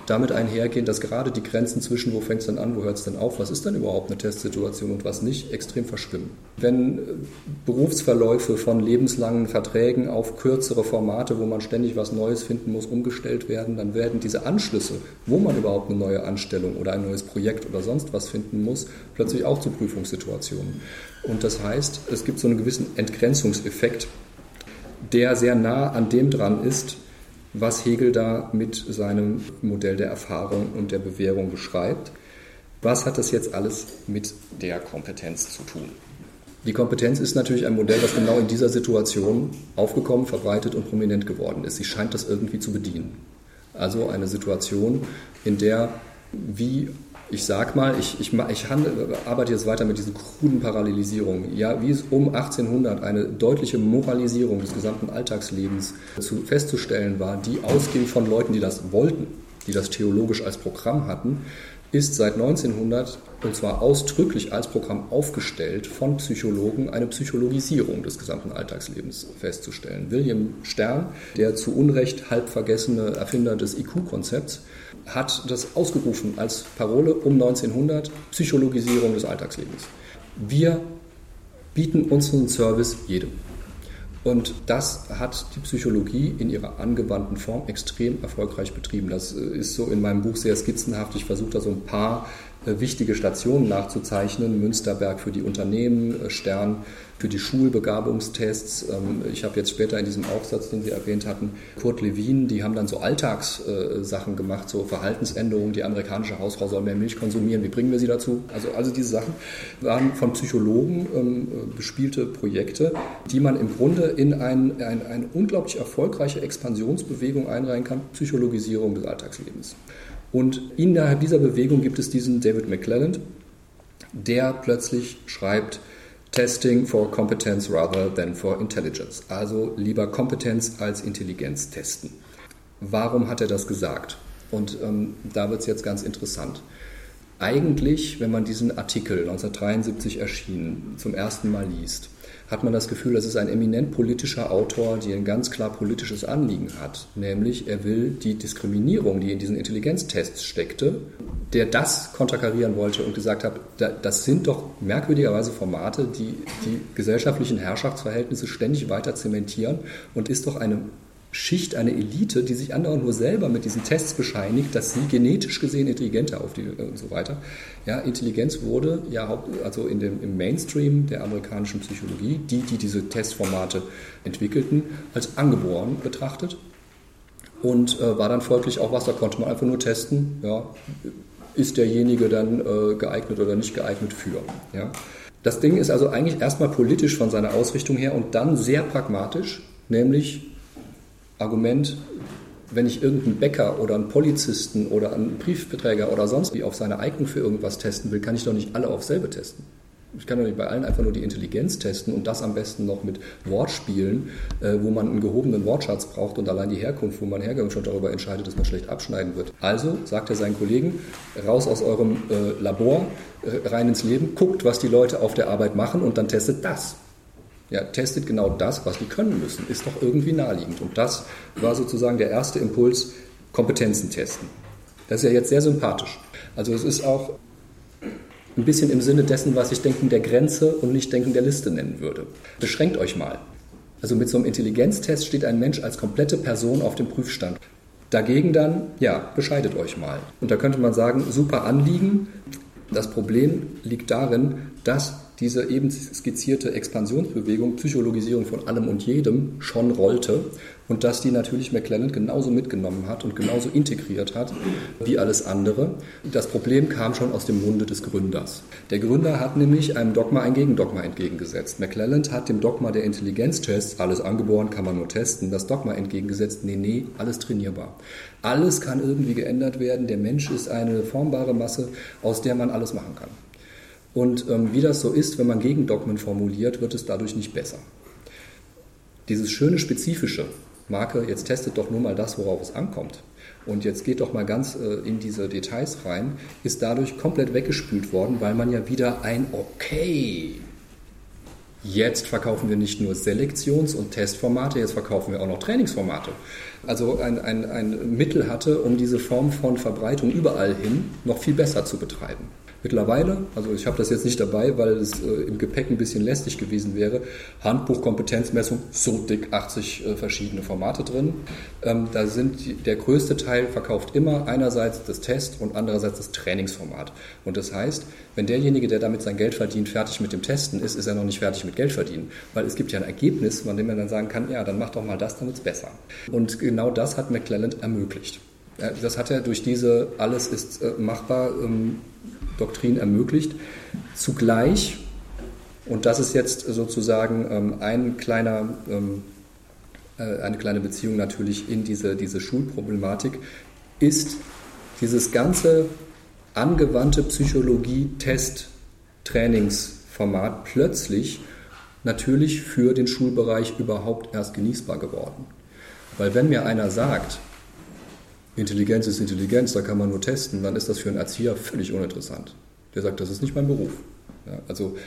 damit einhergehen, dass gerade die Grenzen zwischen, wo fängt es denn an, wo hört es denn auf, was ist denn überhaupt eine Testsituation und was nicht, extrem verschwimmen. Wenn äh, Berufsverläufe von lebenslangen Verträgen auf kürzere Formate, wo man ständig was Neues finden muss, umgestellt werden, dann werden diese Anschlüsse, wo man überhaupt eine neue Anstellung oder ein neues Projekt oder sonst was finden muss, plötzlich auch zu Prüfungssituationen. Und das heißt, es gibt so einen gewissen Entgrenzungseffekt, der sehr nah an dem dran ist, was Hegel da mit seinem Modell der Erfahrung und der Bewährung beschreibt. Was hat das jetzt alles mit der Kompetenz zu tun? Die Kompetenz ist natürlich ein Modell, das genau in dieser Situation aufgekommen, verbreitet und prominent geworden ist. Sie scheint das irgendwie zu bedienen. Also eine Situation, in der wie ich sag mal, ich, ich, ich handle, arbeite jetzt weiter mit diesen kruden Parallelisierungen. Ja, wie es um 1800 eine deutliche Moralisierung des gesamten Alltagslebens zu, festzustellen war, die ausging von Leuten, die das wollten, die das theologisch als Programm hatten, ist seit 1900 und zwar ausdrücklich als Programm aufgestellt von Psychologen eine Psychologisierung des gesamten Alltagslebens festzustellen. William Stern, der zu Unrecht halb vergessene Erfinder des IQ-Konzepts, hat das ausgerufen als Parole um 1900 Psychologisierung des Alltagslebens. Wir bieten unseren Service jedem. Und das hat die Psychologie in ihrer angewandten Form extrem erfolgreich betrieben. Das ist so in meinem Buch sehr skizzenhaft. Ich versuche da so ein paar äh, wichtige Stationen nachzuzeichnen. Münsterberg für die Unternehmen, äh, Stern für die Schulbegabungstests. Ähm, ich habe jetzt später in diesem Aufsatz, den Sie erwähnt hatten, Kurt Lewin, die haben dann so Alltagssachen gemacht, so Verhaltensänderungen. Die amerikanische Hausfrau soll mehr Milch konsumieren. Wie bringen wir sie dazu? Also, also diese Sachen waren von Psychologen ähm, bespielte Projekte, die man im Grunde in ein, ein, eine unglaublich erfolgreiche Expansionsbewegung einreihen kann, Psychologisierung des Alltagslebens. Und innerhalb dieser Bewegung gibt es diesen David McClelland, der plötzlich schreibt, Testing for Competence rather than for Intelligence. Also lieber Kompetenz als Intelligenz testen. Warum hat er das gesagt? Und ähm, da wird es jetzt ganz interessant. Eigentlich, wenn man diesen Artikel 1973 erschienen zum ersten Mal liest, hat man das Gefühl, das ist ein eminent politischer Autor, der ein ganz klar politisches Anliegen hat. Nämlich, er will die Diskriminierung, die in diesen Intelligenztests steckte, der das konterkarieren wollte und gesagt hat, das sind doch merkwürdigerweise Formate, die die gesellschaftlichen Herrschaftsverhältnisse ständig weiter zementieren und ist doch eine Schicht, eine Elite, die sich andauernd nur selber mit diesen Tests bescheinigt, dass sie genetisch gesehen intelligenter auf die und so weiter. Ja, Intelligenz wurde ja also in dem, im Mainstream der amerikanischen Psychologie, die, die diese Testformate entwickelten, als angeboren betrachtet und äh, war dann folglich auch was, da konnte man einfach nur testen, ja, ist derjenige dann äh, geeignet oder nicht geeignet für. Ja. Das Ding ist also eigentlich erstmal politisch von seiner Ausrichtung her und dann sehr pragmatisch, nämlich Argument, wenn ich irgendeinen Bäcker oder einen Polizisten oder einen Briefbeträger oder sonst wie auf seine Eignung für irgendwas testen will, kann ich doch nicht alle auf selbe testen. Ich kann doch nicht bei allen einfach nur die Intelligenz testen und das am besten noch mit Wortspielen, äh, wo man einen gehobenen Wortschatz braucht und allein die Herkunft, wo man Hergang schon darüber entscheidet, dass man schlecht abschneiden wird. Also sagt er seinen Kollegen, raus aus eurem äh, Labor, rein ins Leben, guckt, was die Leute auf der Arbeit machen und dann testet das. Ja, testet genau das, was die können müssen, ist doch irgendwie naheliegend. Und das war sozusagen der erste Impuls, Kompetenzen testen. Das ist ja jetzt sehr sympathisch. Also es ist auch ein bisschen im Sinne dessen, was ich Denken der Grenze und nicht Denken der Liste nennen würde. Beschränkt euch mal. Also mit so einem Intelligenztest steht ein Mensch als komplette Person auf dem Prüfstand. Dagegen dann, ja, bescheidet euch mal. Und da könnte man sagen, super Anliegen. Das Problem liegt darin, dass diese eben skizzierte Expansionsbewegung, Psychologisierung von allem und jedem schon rollte und dass die natürlich McClelland genauso mitgenommen hat und genauso integriert hat wie alles andere. Das Problem kam schon aus dem Munde des Gründers. Der Gründer hat nämlich einem Dogma ein Gegendogma entgegengesetzt. McClelland hat dem Dogma der Intelligenztests, alles angeboren, kann man nur testen, das Dogma entgegengesetzt, nee, nee, alles trainierbar. Alles kann irgendwie geändert werden. Der Mensch ist eine formbare Masse, aus der man alles machen kann. Und ähm, wie das so ist, wenn man Gegendogmen formuliert, wird es dadurch nicht besser. Dieses schöne Spezifische, Marke, jetzt testet doch nur mal das, worauf es ankommt. Und jetzt geht doch mal ganz äh, in diese Details rein, ist dadurch komplett weggespült worden, weil man ja wieder ein Okay. Jetzt verkaufen wir nicht nur Selektions- und Testformate, jetzt verkaufen wir auch noch Trainingsformate. Also ein, ein, ein Mittel hatte, um diese Form von Verbreitung überall hin noch viel besser zu betreiben. Mittlerweile, also ich habe das jetzt nicht dabei, weil es äh, im Gepäck ein bisschen lästig gewesen wäre, Handbuch Kompetenzmessung, so dick 80 äh, verschiedene Formate drin. Ähm, da sind die, der größte Teil verkauft immer einerseits das Test und andererseits das Trainingsformat. Und das heißt, wenn derjenige, der damit sein Geld verdient, fertig mit dem Testen ist, ist er noch nicht fertig mit Geld verdienen. Weil es gibt ja ein Ergebnis, von dem man dann sagen kann, ja, dann mach doch mal das, dann wird es besser. Und genau das hat McClelland ermöglicht. Das hat er durch diese alles ist äh, machbar ähm, Doktrin ermöglicht. Zugleich, und das ist jetzt sozusagen ähm, ein kleiner, ähm, äh, eine kleine Beziehung natürlich in diese, diese Schulproblematik, ist dieses ganze angewandte Psychologie-Test-Trainingsformat plötzlich natürlich für den Schulbereich überhaupt erst genießbar geworden. Weil wenn mir einer sagt, Intelligenz ist Intelligenz, da kann man nur testen, dann ist das für einen Erzieher völlig uninteressant. Der sagt, das ist nicht mein Beruf. Ja, also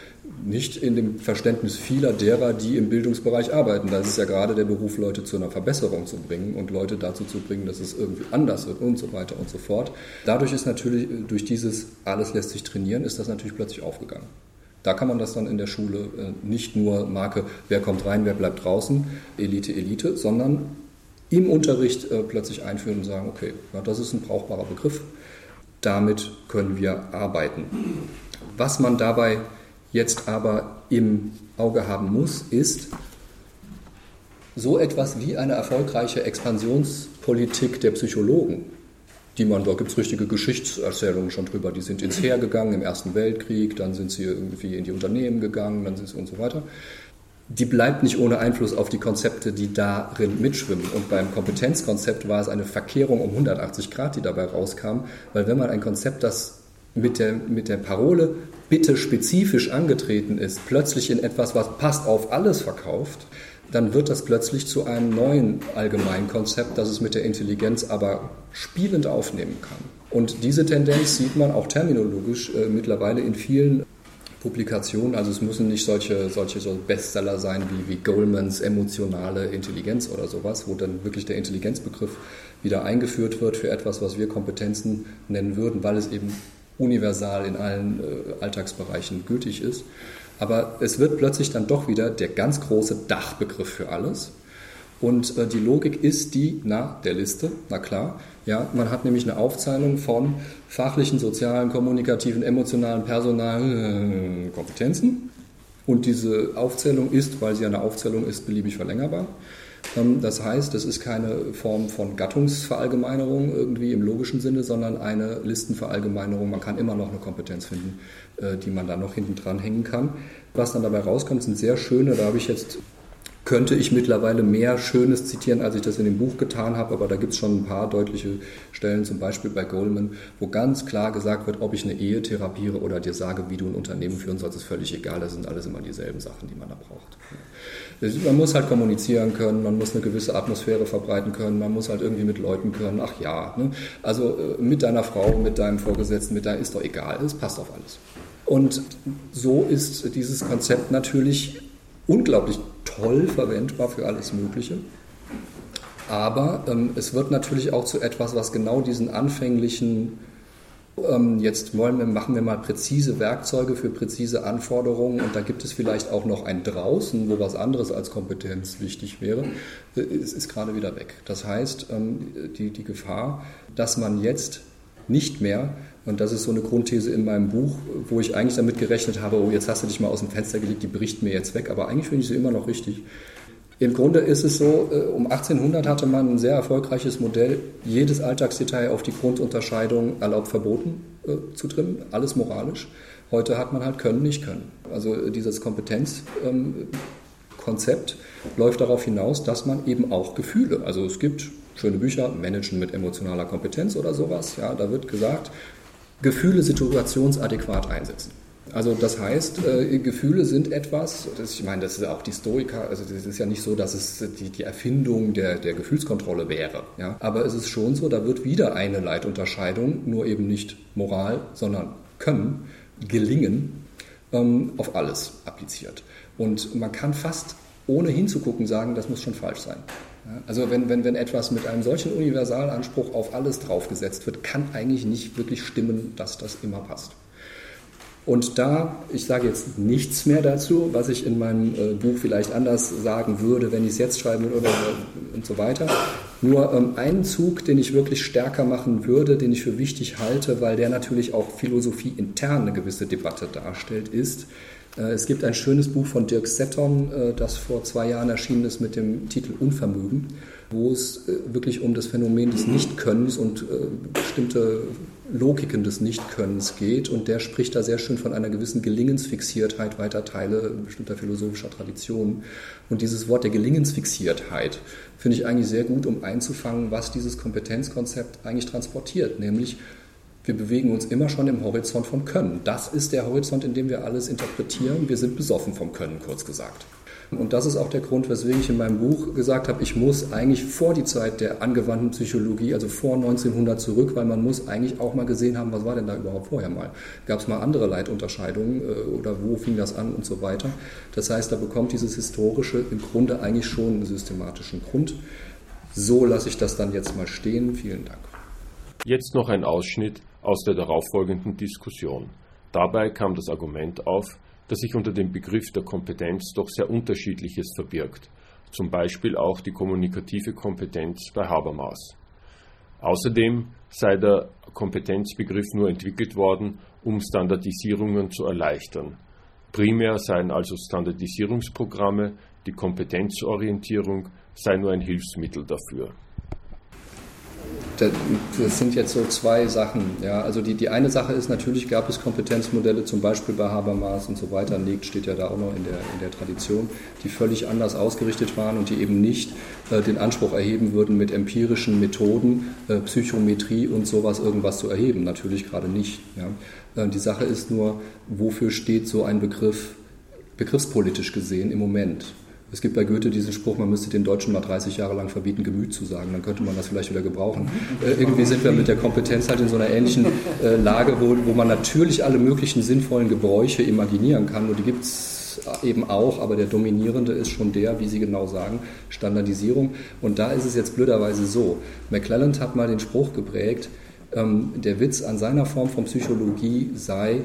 nicht in dem Verständnis vieler derer, die im Bildungsbereich arbeiten. Da ist es ja gerade der Beruf, Leute zu einer Verbesserung zu bringen und Leute dazu zu bringen, dass es irgendwie anders wird und so weiter und so fort. Dadurch ist natürlich, durch dieses alles lässt sich trainieren, ist das natürlich plötzlich aufgegangen. Da kann man das dann in der Schule äh, nicht nur Marke, wer kommt rein, wer bleibt draußen, Elite, Elite, sondern im Unterricht äh, plötzlich einführen und sagen, okay, ja, das ist ein brauchbarer Begriff. damit können wir arbeiten. Was man dabei jetzt aber im Auge haben muss, ist so etwas wie eine erfolgreiche Expansionspolitik der Psychologen die man, da gibt es richtige Geschichtserzählungen schon drüber, die sind ins Heer gegangen im Ersten Weltkrieg, dann sind sie irgendwie in die Unternehmen gegangen, dann sind sie und so weiter. Die bleibt nicht ohne Einfluss auf die Konzepte, die darin mitschwimmen. Und beim Kompetenzkonzept war es eine Verkehrung um 180 Grad, die dabei rauskam, weil wenn man ein Konzept, das mit der, mit der Parole bitte spezifisch angetreten ist, plötzlich in etwas, was passt auf alles verkauft, dann wird das plötzlich zu einem neuen Allgemeinkonzept, das es mit der Intelligenz aber spielend aufnehmen kann. Und diese Tendenz sieht man auch terminologisch äh, mittlerweile in vielen Publikationen. Also es müssen nicht solche, solche so Bestseller sein wie, wie Goldmans emotionale Intelligenz oder sowas, wo dann wirklich der Intelligenzbegriff wieder eingeführt wird für etwas, was wir Kompetenzen nennen würden, weil es eben universal in allen äh, Alltagsbereichen gültig ist. Aber es wird plötzlich dann doch wieder der ganz große Dachbegriff für alles. Und äh, die Logik ist die, na, der Liste, na klar. Ja, man hat nämlich eine Aufzeichnung von fachlichen, sozialen, kommunikativen, emotionalen, personalen äh, Kompetenzen. Und diese Aufzählung ist, weil sie eine Aufzählung ist, beliebig verlängerbar. Ähm, das heißt, es ist keine Form von Gattungsverallgemeinerung irgendwie im logischen Sinne, sondern eine Listenverallgemeinerung. Man kann immer noch eine Kompetenz finden, äh, die man da noch hinten dran hängen kann. Was dann dabei rauskommt, sind sehr schöne, da habe ich jetzt könnte ich mittlerweile mehr Schönes zitieren, als ich das in dem Buch getan habe, aber da gibt es schon ein paar deutliche Stellen, zum Beispiel bei Goldman, wo ganz klar gesagt wird, ob ich eine Ehe therapiere oder dir sage, wie du ein Unternehmen führen sollst, ist völlig egal. Das sind alles immer dieselben Sachen, die man da braucht. Man muss halt kommunizieren können, man muss eine gewisse Atmosphäre verbreiten können, man muss halt irgendwie mit Leuten können. Ach ja, ne? also äh, mit deiner Frau, mit deinem Vorgesetzten, mit deinem ist doch egal, es passt auf alles. Und so ist dieses Konzept natürlich unglaublich toll verwendbar für alles Mögliche. Aber ähm, es wird natürlich auch zu etwas, was genau diesen anfänglichen, ähm, jetzt wollen wir, machen wir mal präzise Werkzeuge für präzise Anforderungen und da gibt es vielleicht auch noch ein Draußen, wo was anderes als Kompetenz wichtig wäre, äh, es ist gerade wieder weg. Das heißt, ähm, die, die Gefahr, dass man jetzt nicht mehr und das ist so eine Grundthese in meinem Buch, wo ich eigentlich damit gerechnet habe, oh, jetzt hast du dich mal aus dem Fenster gelegt, die berichten mir jetzt weg. Aber eigentlich finde ich sie immer noch richtig. Im Grunde ist es so, äh, um 1800 hatte man ein sehr erfolgreiches Modell, jedes Alltagsdetail auf die Grundunterscheidung erlaubt verboten äh, zu trimmen, alles moralisch. Heute hat man halt können, nicht können. Also äh, dieses Kompetenzkonzept ähm, läuft darauf hinaus, dass man eben auch Gefühle, also es gibt schöne Bücher, Managen mit emotionaler Kompetenz oder sowas, ja, da wird gesagt, Gefühle situationsadäquat einsetzen. Also das heißt, äh, Gefühle sind etwas, das, ich meine, das ist auch die Stoiker, also das ist ja nicht so, dass es die, die Erfindung der, der Gefühlskontrolle wäre. Ja? Aber es ist schon so, da wird wieder eine Leitunterscheidung, nur eben nicht Moral, sondern Können, Gelingen, ähm, auf alles appliziert. Und man kann fast ohne hinzugucken sagen, das muss schon falsch sein. Also wenn, wenn, wenn etwas mit einem solchen Universalanspruch auf alles draufgesetzt wird, kann eigentlich nicht wirklich stimmen, dass das immer passt. Und da, ich sage jetzt nichts mehr dazu, was ich in meinem äh, Buch vielleicht anders sagen würde, wenn ich es jetzt schreiben würde und so weiter. Nur ähm, einen Zug, den ich wirklich stärker machen würde, den ich für wichtig halte, weil der natürlich auch Philosophie intern eine gewisse Debatte darstellt, ist, äh, es gibt ein schönes Buch von Dirk Setton, äh, das vor zwei Jahren erschienen ist mit dem Titel Unvermögen, wo es äh, wirklich um das Phänomen des Nichtkönnens und bestimmte Logiken des Nichtkönnens geht. Und der spricht da sehr schön von einer gewissen Gelingensfixiertheit weiter Teile bestimmter philosophischer Traditionen. Und dieses Wort der Gelingensfixiertheit finde ich eigentlich sehr gut, um einzufangen, was dieses Kompetenzkonzept eigentlich transportiert, nämlich wir bewegen uns immer schon im Horizont vom Können. Das ist der Horizont, in dem wir alles interpretieren. Wir sind besoffen vom Können, kurz gesagt. Und das ist auch der Grund, weswegen ich in meinem Buch gesagt habe, ich muss eigentlich vor die Zeit der angewandten Psychologie, also vor 1900 zurück, weil man muss eigentlich auch mal gesehen haben, was war denn da überhaupt vorher mal? Gab es mal andere Leitunterscheidungen äh, oder wo fing das an und so weiter? Das heißt, da bekommt dieses Historische im Grunde eigentlich schon einen systematischen Grund. So lasse ich das dann jetzt mal stehen. Vielen Dank. Jetzt noch ein Ausschnitt aus der darauffolgenden Diskussion. Dabei kam das Argument auf, dass sich unter dem Begriff der Kompetenz doch sehr unterschiedliches verbirgt, zum Beispiel auch die kommunikative Kompetenz bei Habermas. Außerdem sei der Kompetenzbegriff nur entwickelt worden, um Standardisierungen zu erleichtern. Primär seien also Standardisierungsprogramme, die Kompetenzorientierung sei nur ein Hilfsmittel dafür das sind jetzt so zwei Sachen. Ja, also die, die eine Sache ist, natürlich gab es Kompetenzmodelle, zum Beispiel bei Habermas und so weiter, Legt steht ja da auch noch in der, in der Tradition, die völlig anders ausgerichtet waren und die eben nicht äh, den Anspruch erheben würden, mit empirischen Methoden, äh, Psychometrie und sowas irgendwas zu erheben. Natürlich gerade nicht. Ja. Äh, die Sache ist nur, wofür steht so ein Begriff begriffspolitisch gesehen im Moment? Es gibt bei Goethe diesen Spruch, man müsste den Deutschen mal 30 Jahre lang verbieten, Gemüt zu sagen. Dann könnte man das vielleicht wieder gebrauchen. Äh, irgendwie sind wir mit der Kompetenz halt in so einer ähnlichen äh, Lage, wo, wo man natürlich alle möglichen sinnvollen Gebräuche imaginieren kann. Und die gibt es eben auch, aber der dominierende ist schon der, wie Sie genau sagen, Standardisierung. Und da ist es jetzt blöderweise so. McClelland hat mal den Spruch geprägt, ähm, der Witz an seiner Form von Psychologie sei,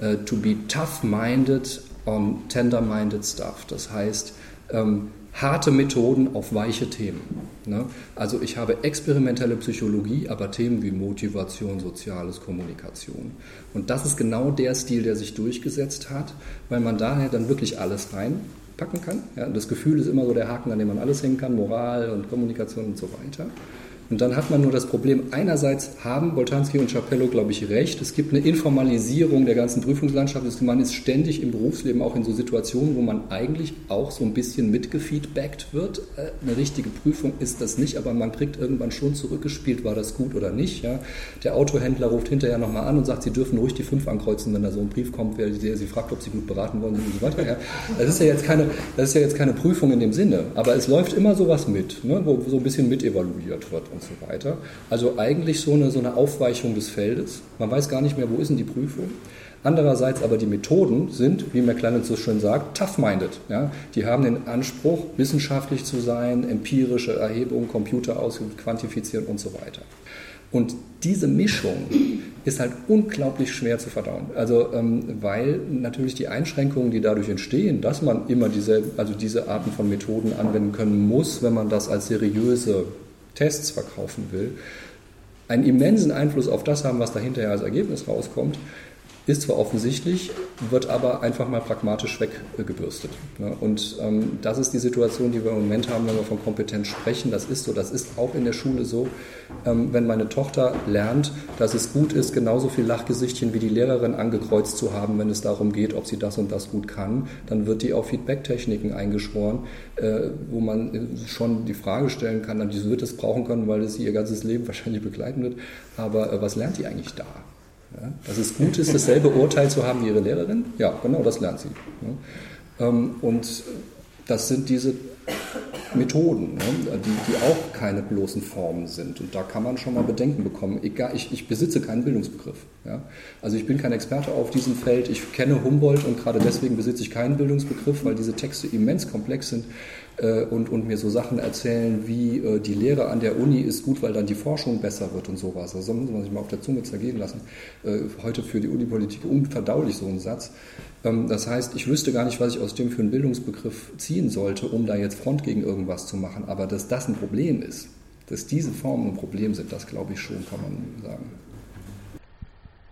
äh, to be tough-minded on tender-minded stuff. Das heißt, ähm, harte Methoden auf weiche Themen. Ne? Also ich habe experimentelle Psychologie, aber Themen wie Motivation, Soziales, Kommunikation. Und das ist genau der Stil, der sich durchgesetzt hat, weil man daher dann wirklich alles reinpacken kann. Ja? Das Gefühl ist immer so der Haken, an dem man alles hängen kann, Moral und Kommunikation und so weiter. Und dann hat man nur das Problem, einerseits haben Boltanski und Chapello, glaube ich, recht, es gibt eine Informalisierung der ganzen Prüfungslandschaft. Man ist ständig im Berufsleben auch in so Situationen, wo man eigentlich auch so ein bisschen mitgefeedbackt wird. Äh, eine richtige Prüfung ist das nicht, aber man kriegt irgendwann schon zurückgespielt, war das gut oder nicht. Ja. Der Autohändler ruft hinterher nochmal an und sagt, Sie dürfen ruhig die 5 ankreuzen, wenn da so ein Brief kommt, der Sie fragt, ob Sie gut beraten wollen und so weiter. Ja. Das, ist ja jetzt keine, das ist ja jetzt keine Prüfung in dem Sinne, aber es läuft immer sowas mit, ne, wo so ein bisschen mitevaluiert wird und so weiter. Also eigentlich so eine, so eine Aufweichung des Feldes. Man weiß gar nicht mehr, wo ist denn die Prüfung. Andererseits aber die Methoden sind, wie McLennan so schön sagt, tough-minded. Ja? Die haben den Anspruch, wissenschaftlich zu sein, empirische Erhebungen, Computer quantifizieren und so weiter. Und diese Mischung ist halt unglaublich schwer zu verdauen. Also, ähm, weil natürlich die Einschränkungen, die dadurch entstehen, dass man immer diese, also diese Arten von Methoden anwenden können muss, wenn man das als seriöse Tests verkaufen will, einen immensen Einfluss auf das haben, was da hinterher als Ergebnis rauskommt ist zwar offensichtlich, wird aber einfach mal pragmatisch weggebürstet. Und ähm, das ist die Situation, die wir im Moment haben, wenn wir von Kompetenz sprechen. Das ist so, das ist auch in der Schule so. Ähm, wenn meine Tochter lernt, dass es gut ist, genauso viel Lachgesichtchen wie die Lehrerin angekreuzt zu haben, wenn es darum geht, ob sie das und das gut kann, dann wird die auf Feedback-Techniken eingeschworen, äh, wo man schon die Frage stellen kann, sie wird es brauchen können, weil es ihr ganzes Leben wahrscheinlich begleiten wird. Aber äh, was lernt die eigentlich da? Ja, dass es gut ist, dasselbe Urteil zu haben wie ihre Lehrerin, ja, genau, das lernt sie. Ja. Ähm, und das sind diese Methoden, ne, die, die auch keine bloßen Formen sind. Und da kann man schon mal Bedenken bekommen. Egal, ich, ich besitze keinen Bildungsbegriff. Ja. Also ich bin kein Experte auf diesem Feld. Ich kenne Humboldt und gerade deswegen besitze ich keinen Bildungsbegriff, weil diese Texte immens komplex sind und, und mir so Sachen erzählen wie äh, die Lehre an der Uni ist gut, weil dann die Forschung besser wird und sowas. Also muss man sich mal auf der Zunge zergehen lassen. Äh, heute für die Unipolitik unverdaulich so ein Satz. Ähm, das heißt, ich wüsste gar nicht, was ich aus dem für einen Bildungsbegriff ziehen sollte, um da jetzt Front gegen irgendwas zu machen. Aber dass das ein Problem ist, dass diese Formen ein Problem sind, das glaube ich schon, kann man sagen.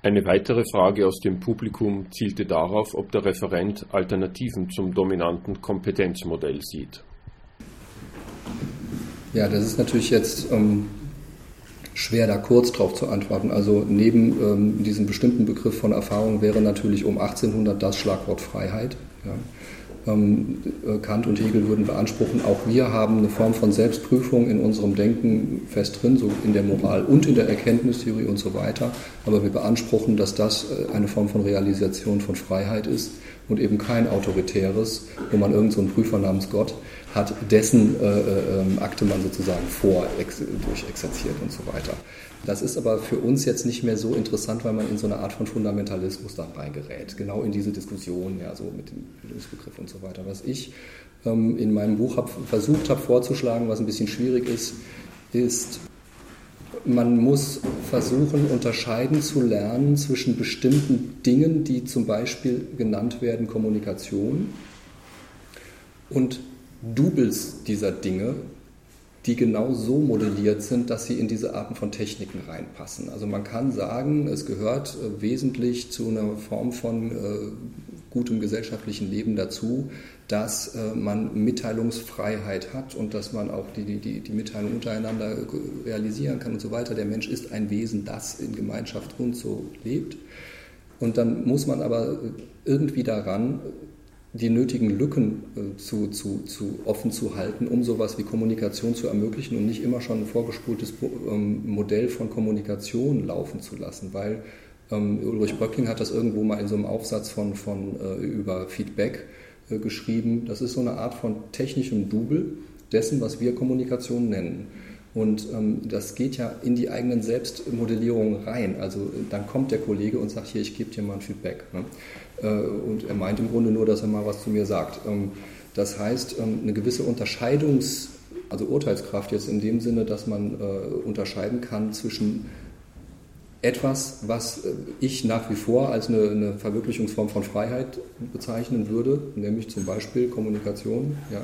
Eine weitere Frage aus dem Publikum zielte darauf, ob der Referent Alternativen zum dominanten Kompetenzmodell sieht. Ja, das ist natürlich jetzt ähm, schwer, da kurz drauf zu antworten. Also neben ähm, diesem bestimmten Begriff von Erfahrung wäre natürlich um 1800 das Schlagwort Freiheit. Ja. Ähm, äh, Kant und Hegel würden beanspruchen, auch wir haben eine Form von Selbstprüfung in unserem Denken fest drin, so in der Moral und in der Erkenntnistheorie und so weiter. Aber wir beanspruchen, dass das äh, eine Form von Realisation von Freiheit ist und eben kein autoritäres, wo man irgendeinen so Prüfer namens Gott hat, dessen äh, äh, Akte man sozusagen vor ex durchexerziert und so weiter. Das ist aber für uns jetzt nicht mehr so interessant, weil man in so eine Art von Fundamentalismus da reingerät. Genau in diese Diskussion, ja, so mit dem Bildungsbegriff und so weiter. Was ich ähm, in meinem Buch hab, versucht habe vorzuschlagen, was ein bisschen schwierig ist, ist, man muss versuchen, unterscheiden zu lernen zwischen bestimmten Dingen, die zum Beispiel genannt werden Kommunikation, und Doubles dieser Dinge, die genau so modelliert sind, dass sie in diese Arten von Techniken reinpassen. Also man kann sagen, es gehört äh, wesentlich zu einer Form von äh, gutem gesellschaftlichen Leben dazu, dass äh, man Mitteilungsfreiheit hat und dass man auch die, die, die Mitteilung untereinander realisieren kann und so weiter. Der Mensch ist ein Wesen, das in Gemeinschaft und so lebt. Und dann muss man aber irgendwie daran, die nötigen Lücken äh, zu, zu, zu offen zu halten, um sowas wie Kommunikation zu ermöglichen und nicht immer schon ein vorgespultes ähm, Modell von Kommunikation laufen zu lassen, weil ähm, Ulrich Böckling hat das irgendwo mal in so einem Aufsatz von, von äh, über Feedback äh, geschrieben. Das ist so eine Art von technischem Double dessen, was wir Kommunikation nennen. Und ähm, das geht ja in die eigenen Selbstmodellierungen rein. Also dann kommt der Kollege und sagt, hier, ich gebe dir mal ein Feedback. Ne? Äh, und er meint im Grunde nur, dass er mal was zu mir sagt. Ähm, das heißt, ähm, eine gewisse Unterscheidungs-, also Urteilskraft jetzt in dem Sinne, dass man äh, unterscheiden kann zwischen etwas, was äh, ich nach wie vor als eine, eine, Verwirklichungsform von Freiheit bezeichnen würde, nämlich zum Beispiel Kommunikation, ja,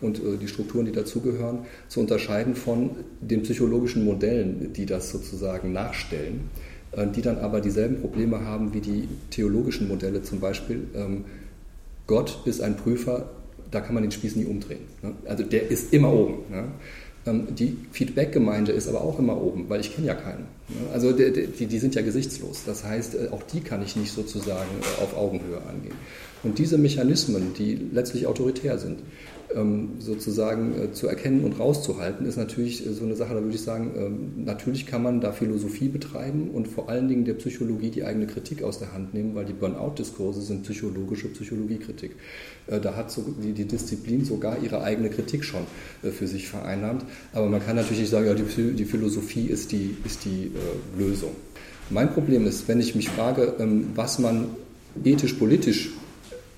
und äh, die Strukturen, die dazugehören, zu unterscheiden von den psychologischen Modellen, die das sozusagen nachstellen, die dann aber dieselben Probleme haben wie die theologischen Modelle, zum Beispiel ähm, Gott ist ein Prüfer, da kann man den Spieß nie umdrehen. Ne? Also der ist immer oben. Ne? Ähm, die Feedback-Gemeinde ist aber auch immer oben, weil ich kenne ja keinen. Ne? Also die, die, sind ja gesichtslos. Das heißt, äh, auch die kann ich nicht sozusagen auf Augenhöhe angehen. Und diese Mechanismen, die letztlich autoritär sind, sozusagen äh, zu erkennen und rauszuhalten, ist natürlich äh, so eine Sache, da würde ich sagen, ähm, natürlich kann man da Philosophie betreiben und vor allen Dingen der Psychologie die eigene Kritik aus der Hand nehmen, weil die Burnout-Diskurse sind psychologische Psychologiekritik. Äh, da hat die, Disziplin sogar ihre eigene Kritik schon für sich vereinnahmt. Aber man kann natürlich nicht sagen, ja, die, Philosophie ist die, ist die Lösung. Mein Problem ist, wenn ich mich frage, ähm, was man ethisch-politisch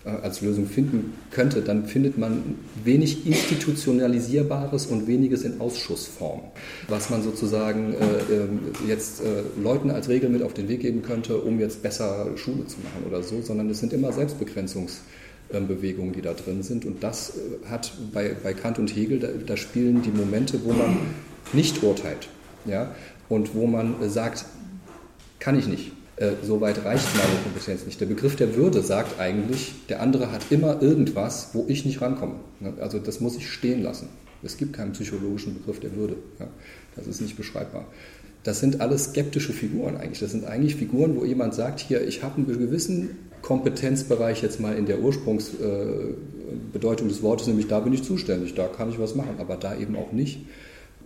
als Lösung finden könnte, dann findet man wenig institutionalisierbares und weniges in Ausschussform, was man sozusagen äh, ähm, jetzt äh, Leuten als Regel mit auf den Weg geben könnte, um jetzt besser Schule zu machen oder so, sondern es sind immer Selbstbegrenzungsbewegungen, die da drin sind. Und das äh, hat bei, bei Kant und Hegel, da, da spielen die Momente, wo man nicht urteilt ja, und wo man sagt, kann ich nicht. Äh, so weit reicht meine Kompetenz nicht. Der Begriff der Würde sagt eigentlich, der andere hat immer irgendwas, wo ich nicht rankomme. Ne? Also das muss ich stehen lassen. Es gibt keinen psychologischen Begriff der Würde. Das ist nicht beschreibbar. Das sind alles skeptische Figuren eigentlich. Das sind eigentlich Figuren, wo jemand sagt, hier, ich habe einen gewissen Kompetenzbereich jetzt mal in der Ursprungsbedeutung des Wortes, nämlich da bin ich zuständig, da kann ich was machen, aber da eben auch nicht.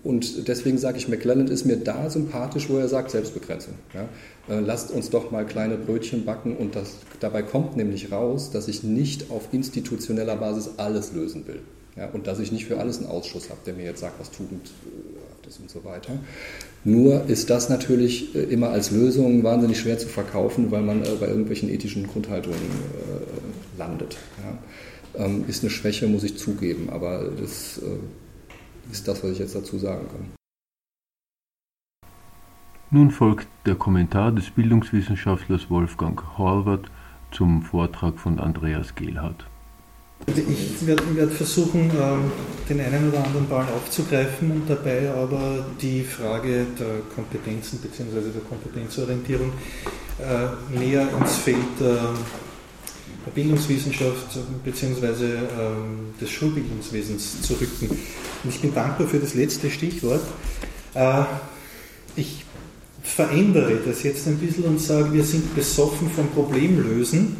Und deswegen sage ich, McClelland ist mir da sympathisch, wo er sagt, Selbstbegrenzung. Ja? Äh, lasst uns doch mal kleine Brötchen backen und das, dabei kommt nämlich raus, dass ich nicht auf institutioneller Basis alles lösen will. Ja? Und dass ich nicht für alles einen Ausschuss habe, der mir jetzt sagt, was Tugend äh, ist und so weiter. Nur ist das natürlich äh, immer als Lösung wahnsinnig schwer zu verkaufen, weil man bei irgendwelchen ethischen Grundhaltungen landet. Ja? Ähm, ist eine Schwäche, muss ich zugeben, aber das ist das, was ich jetzt dazu sagen kann. Nun folgt der Kommentar des Bildungswissenschaftlers Wolfgang Horvath zum Vortrag von Andreas Gehlhardt. Ich werde, versuchen, ähm, den einen oder anderen Ball aufzugreifen und dabei aber die Frage der Kompetenzen bzw. der Kompetenzorientierung äh, näher ins Feld der Bildungswissenschaft bzw. Ähm, des Schulbildungswesens zu rücken. Und ich bin dankbar für das letzte Stichwort. Äh, ich verändere das jetzt ein bisschen und sage, wir sind besoffen vom Problemlösen,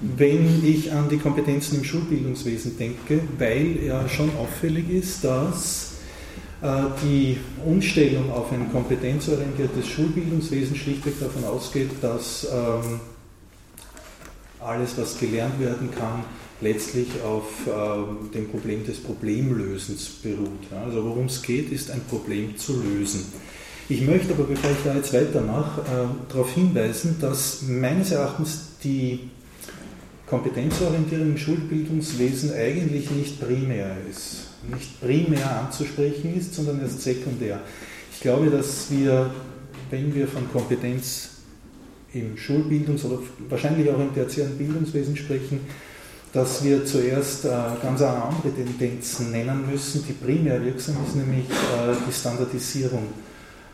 wenn ich an die Kompetenzen im Schulbildungswesen denke, weil ja schon auffällig ist, dass äh, die Umstellung auf ein kompetenzorientiertes Schulbildungswesen schlichtweg davon ausgeht, dass ähm, alles, was gelernt werden kann, letztlich auf äh, dem Problem des Problemlösens beruht. Also worum es geht, ist ein Problem zu lösen. Ich möchte aber, bevor ich da jetzt weitermache, äh, darauf hinweisen, dass meines Erachtens die Kompetenzorientierung im Schulbildungswesen eigentlich nicht primär ist, nicht primär anzusprechen ist, sondern erst sekundär. Ich glaube, dass wir, wenn wir von Kompetenz im Schulbildungs- oder wahrscheinlich auch im tertiären Bildungswesen sprechen, dass wir zuerst äh, ganz andere Tendenzen nennen müssen, die primär wirksam ist, nämlich äh, die Standardisierung.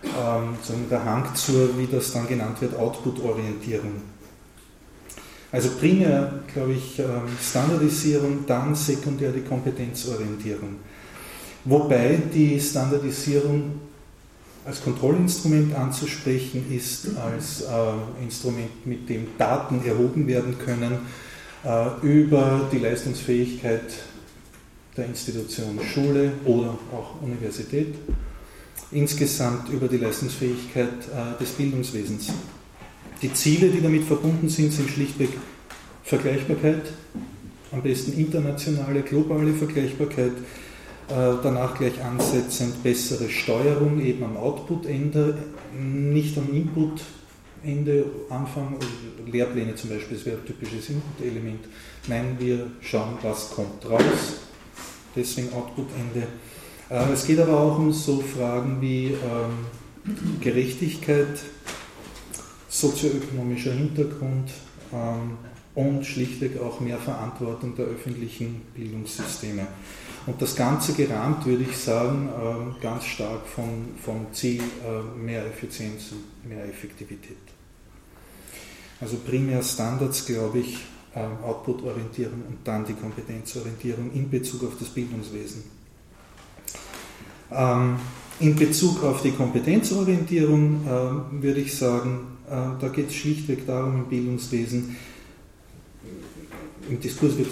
Ähm, der Hang zur, wie das dann genannt wird, Output-Orientierung. Also primär, glaube ich, ähm, Standardisierung, dann sekundär die Kompetenzorientierung. Wobei die Standardisierung als Kontrollinstrument anzusprechen ist, als äh, Instrument, mit dem Daten erhoben werden können äh, über die Leistungsfähigkeit der Institution Schule oder auch Universität, insgesamt über die Leistungsfähigkeit äh, des Bildungswesens. Die Ziele, die damit verbunden sind, sind schlichtweg Vergleichbarkeit, am besten internationale, globale Vergleichbarkeit, danach gleich ansetzend bessere Steuerung eben am Output-Ende, nicht am Input-Ende, Anfang, Lehrpläne zum Beispiel, das wäre ein typisches Input-Element. Nein, wir schauen, was kommt raus, deswegen Output-Ende. Äh, es geht aber auch um so Fragen wie ähm, Gerechtigkeit, sozioökonomischer Hintergrund ähm, und schlichtweg auch mehr Verantwortung der öffentlichen Bildungssysteme. Und das Ganze gerahmt, würde ich sagen, ähm, ganz stark von, vom Ziel äh, mehr Effizienz und mehr Effektivität. Also primär Standards, glaube ich, ähm, Output-Orientierung und dann die Kompetenzorientierung in Bezug auf das Bildungswesen. Ähm, in Bezug auf die Kompetenzorientierung würde ich sagen, äh, da geht es schlichtweg darum im Bildungswesen, im Diskurs wird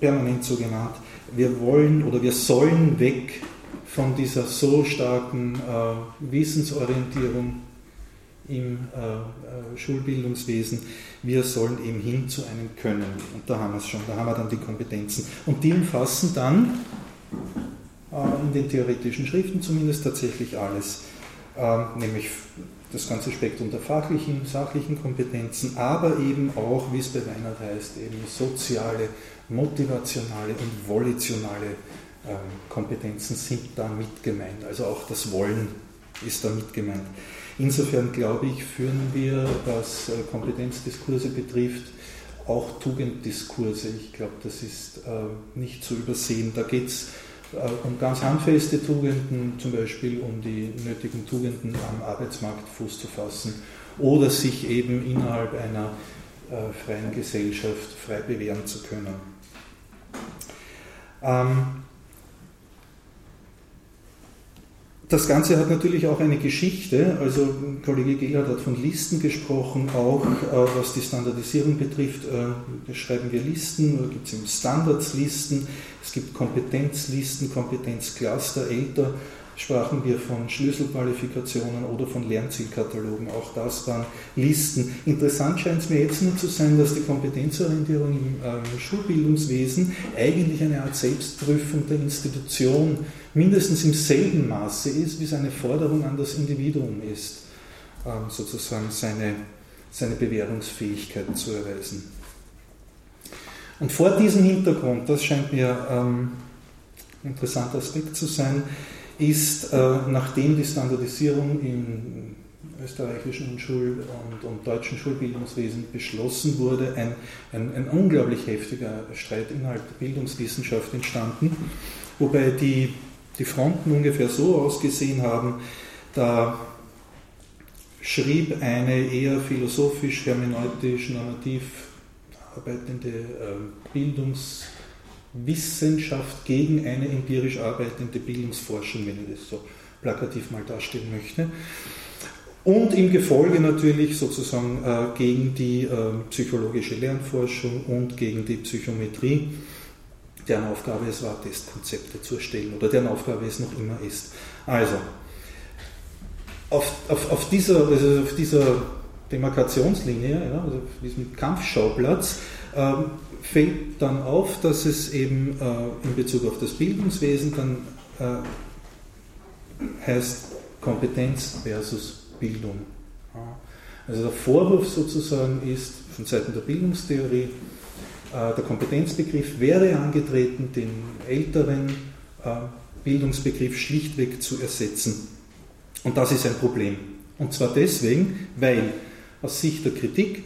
permanent so genannt, wir wollen oder wir sollen weg von dieser so starken äh, Wissensorientierung im äh, äh, Schulbildungswesen. Wir sollen eben hin zu einem Können. Und da haben wir es schon, da haben wir dann die Kompetenzen. Und die umfassen dann äh, in den theoretischen Schriften zumindest tatsächlich alles, ähm, nämlich das ganze Spektrum der fachlichen, sachlichen Kompetenzen, aber eben auch, wie es bei Weinert heißt, eben soziale motivationale und volitionale ähm, Kompetenzen sind da mit gemeint. Also auch das Wollen ist da mit gemeint. Insofern glaube ich, führen wir, was äh, Kompetenzdiskurse betrifft, auch Tugenddiskurse. Ich glaube, das ist äh, nicht zu übersehen. Da geht es äh, um ganz handfeste Tugenden, zum Beispiel um die nötigen Tugenden am Arbeitsmarkt Fuß zu fassen oder sich eben innerhalb einer freien Gesellschaft frei bewähren zu können. Ähm, das Ganze hat natürlich auch eine Geschichte. Also Kollege Gehlert hat von Listen gesprochen, auch äh, was die Standardisierung betrifft. Äh, schreiben wir Listen, oder gibt es im Standards Listen, es gibt Kompetenzlisten, Kompetenzcluster, älter sprachen wir von Schlüsselqualifikationen oder von Lernzielkatalogen. Auch das waren Listen. Interessant scheint es mir jetzt nur zu sein, dass die Kompetenzorientierung im äh, Schulbildungswesen eigentlich eine Art Selbstprüfung der Institution mindestens im selben Maße ist, wie es eine Forderung an das Individuum ist, ähm, sozusagen seine, seine Bewährungsfähigkeit zu erweisen. Und vor diesem Hintergrund, das scheint mir ähm, ein interessanter Aspekt zu sein, ist, äh, nachdem die Standardisierung im österreichischen Schul- und, und, deutschen Schulbildungswesen beschlossen wurde, ein, ein, ein, unglaublich heftiger Streit innerhalb der Bildungswissenschaft entstanden, wobei die, die Fronten ungefähr so ausgesehen haben, da schrieb eine eher philosophisch, hermeneutisch, normativ arbeitende äh, Bildungs- Wissenschaft gegen eine empirisch arbeitende Bildungsforschung, wenn ich das so plakativ mal darstellen möchte. Und im Gefolge natürlich sozusagen äh, gegen die äh, psychologische Lernforschung und gegen die Psychometrie, deren Aufgabe es war, Testkonzepte zu erstellen oder deren Aufgabe es noch immer ist. Also, auf, auf, auf dieser, also auf dieser Demarkationslinie, ja, also auf diesem Kampfschauplatz, ähm, fällt dann auf, dass es eben äh, in Bezug auf das Bildungswesen dann äh, heißt Kompetenz versus Bildung. Also der Vorwurf sozusagen ist von Seiten der Bildungstheorie, äh, der Kompetenzbegriff wäre angetreten, den älteren Bildungsbegriff schlichtweg zu ersetzen. Und das ist ein Problem. Und zwar deswegen, weil aus Sicht der Kritik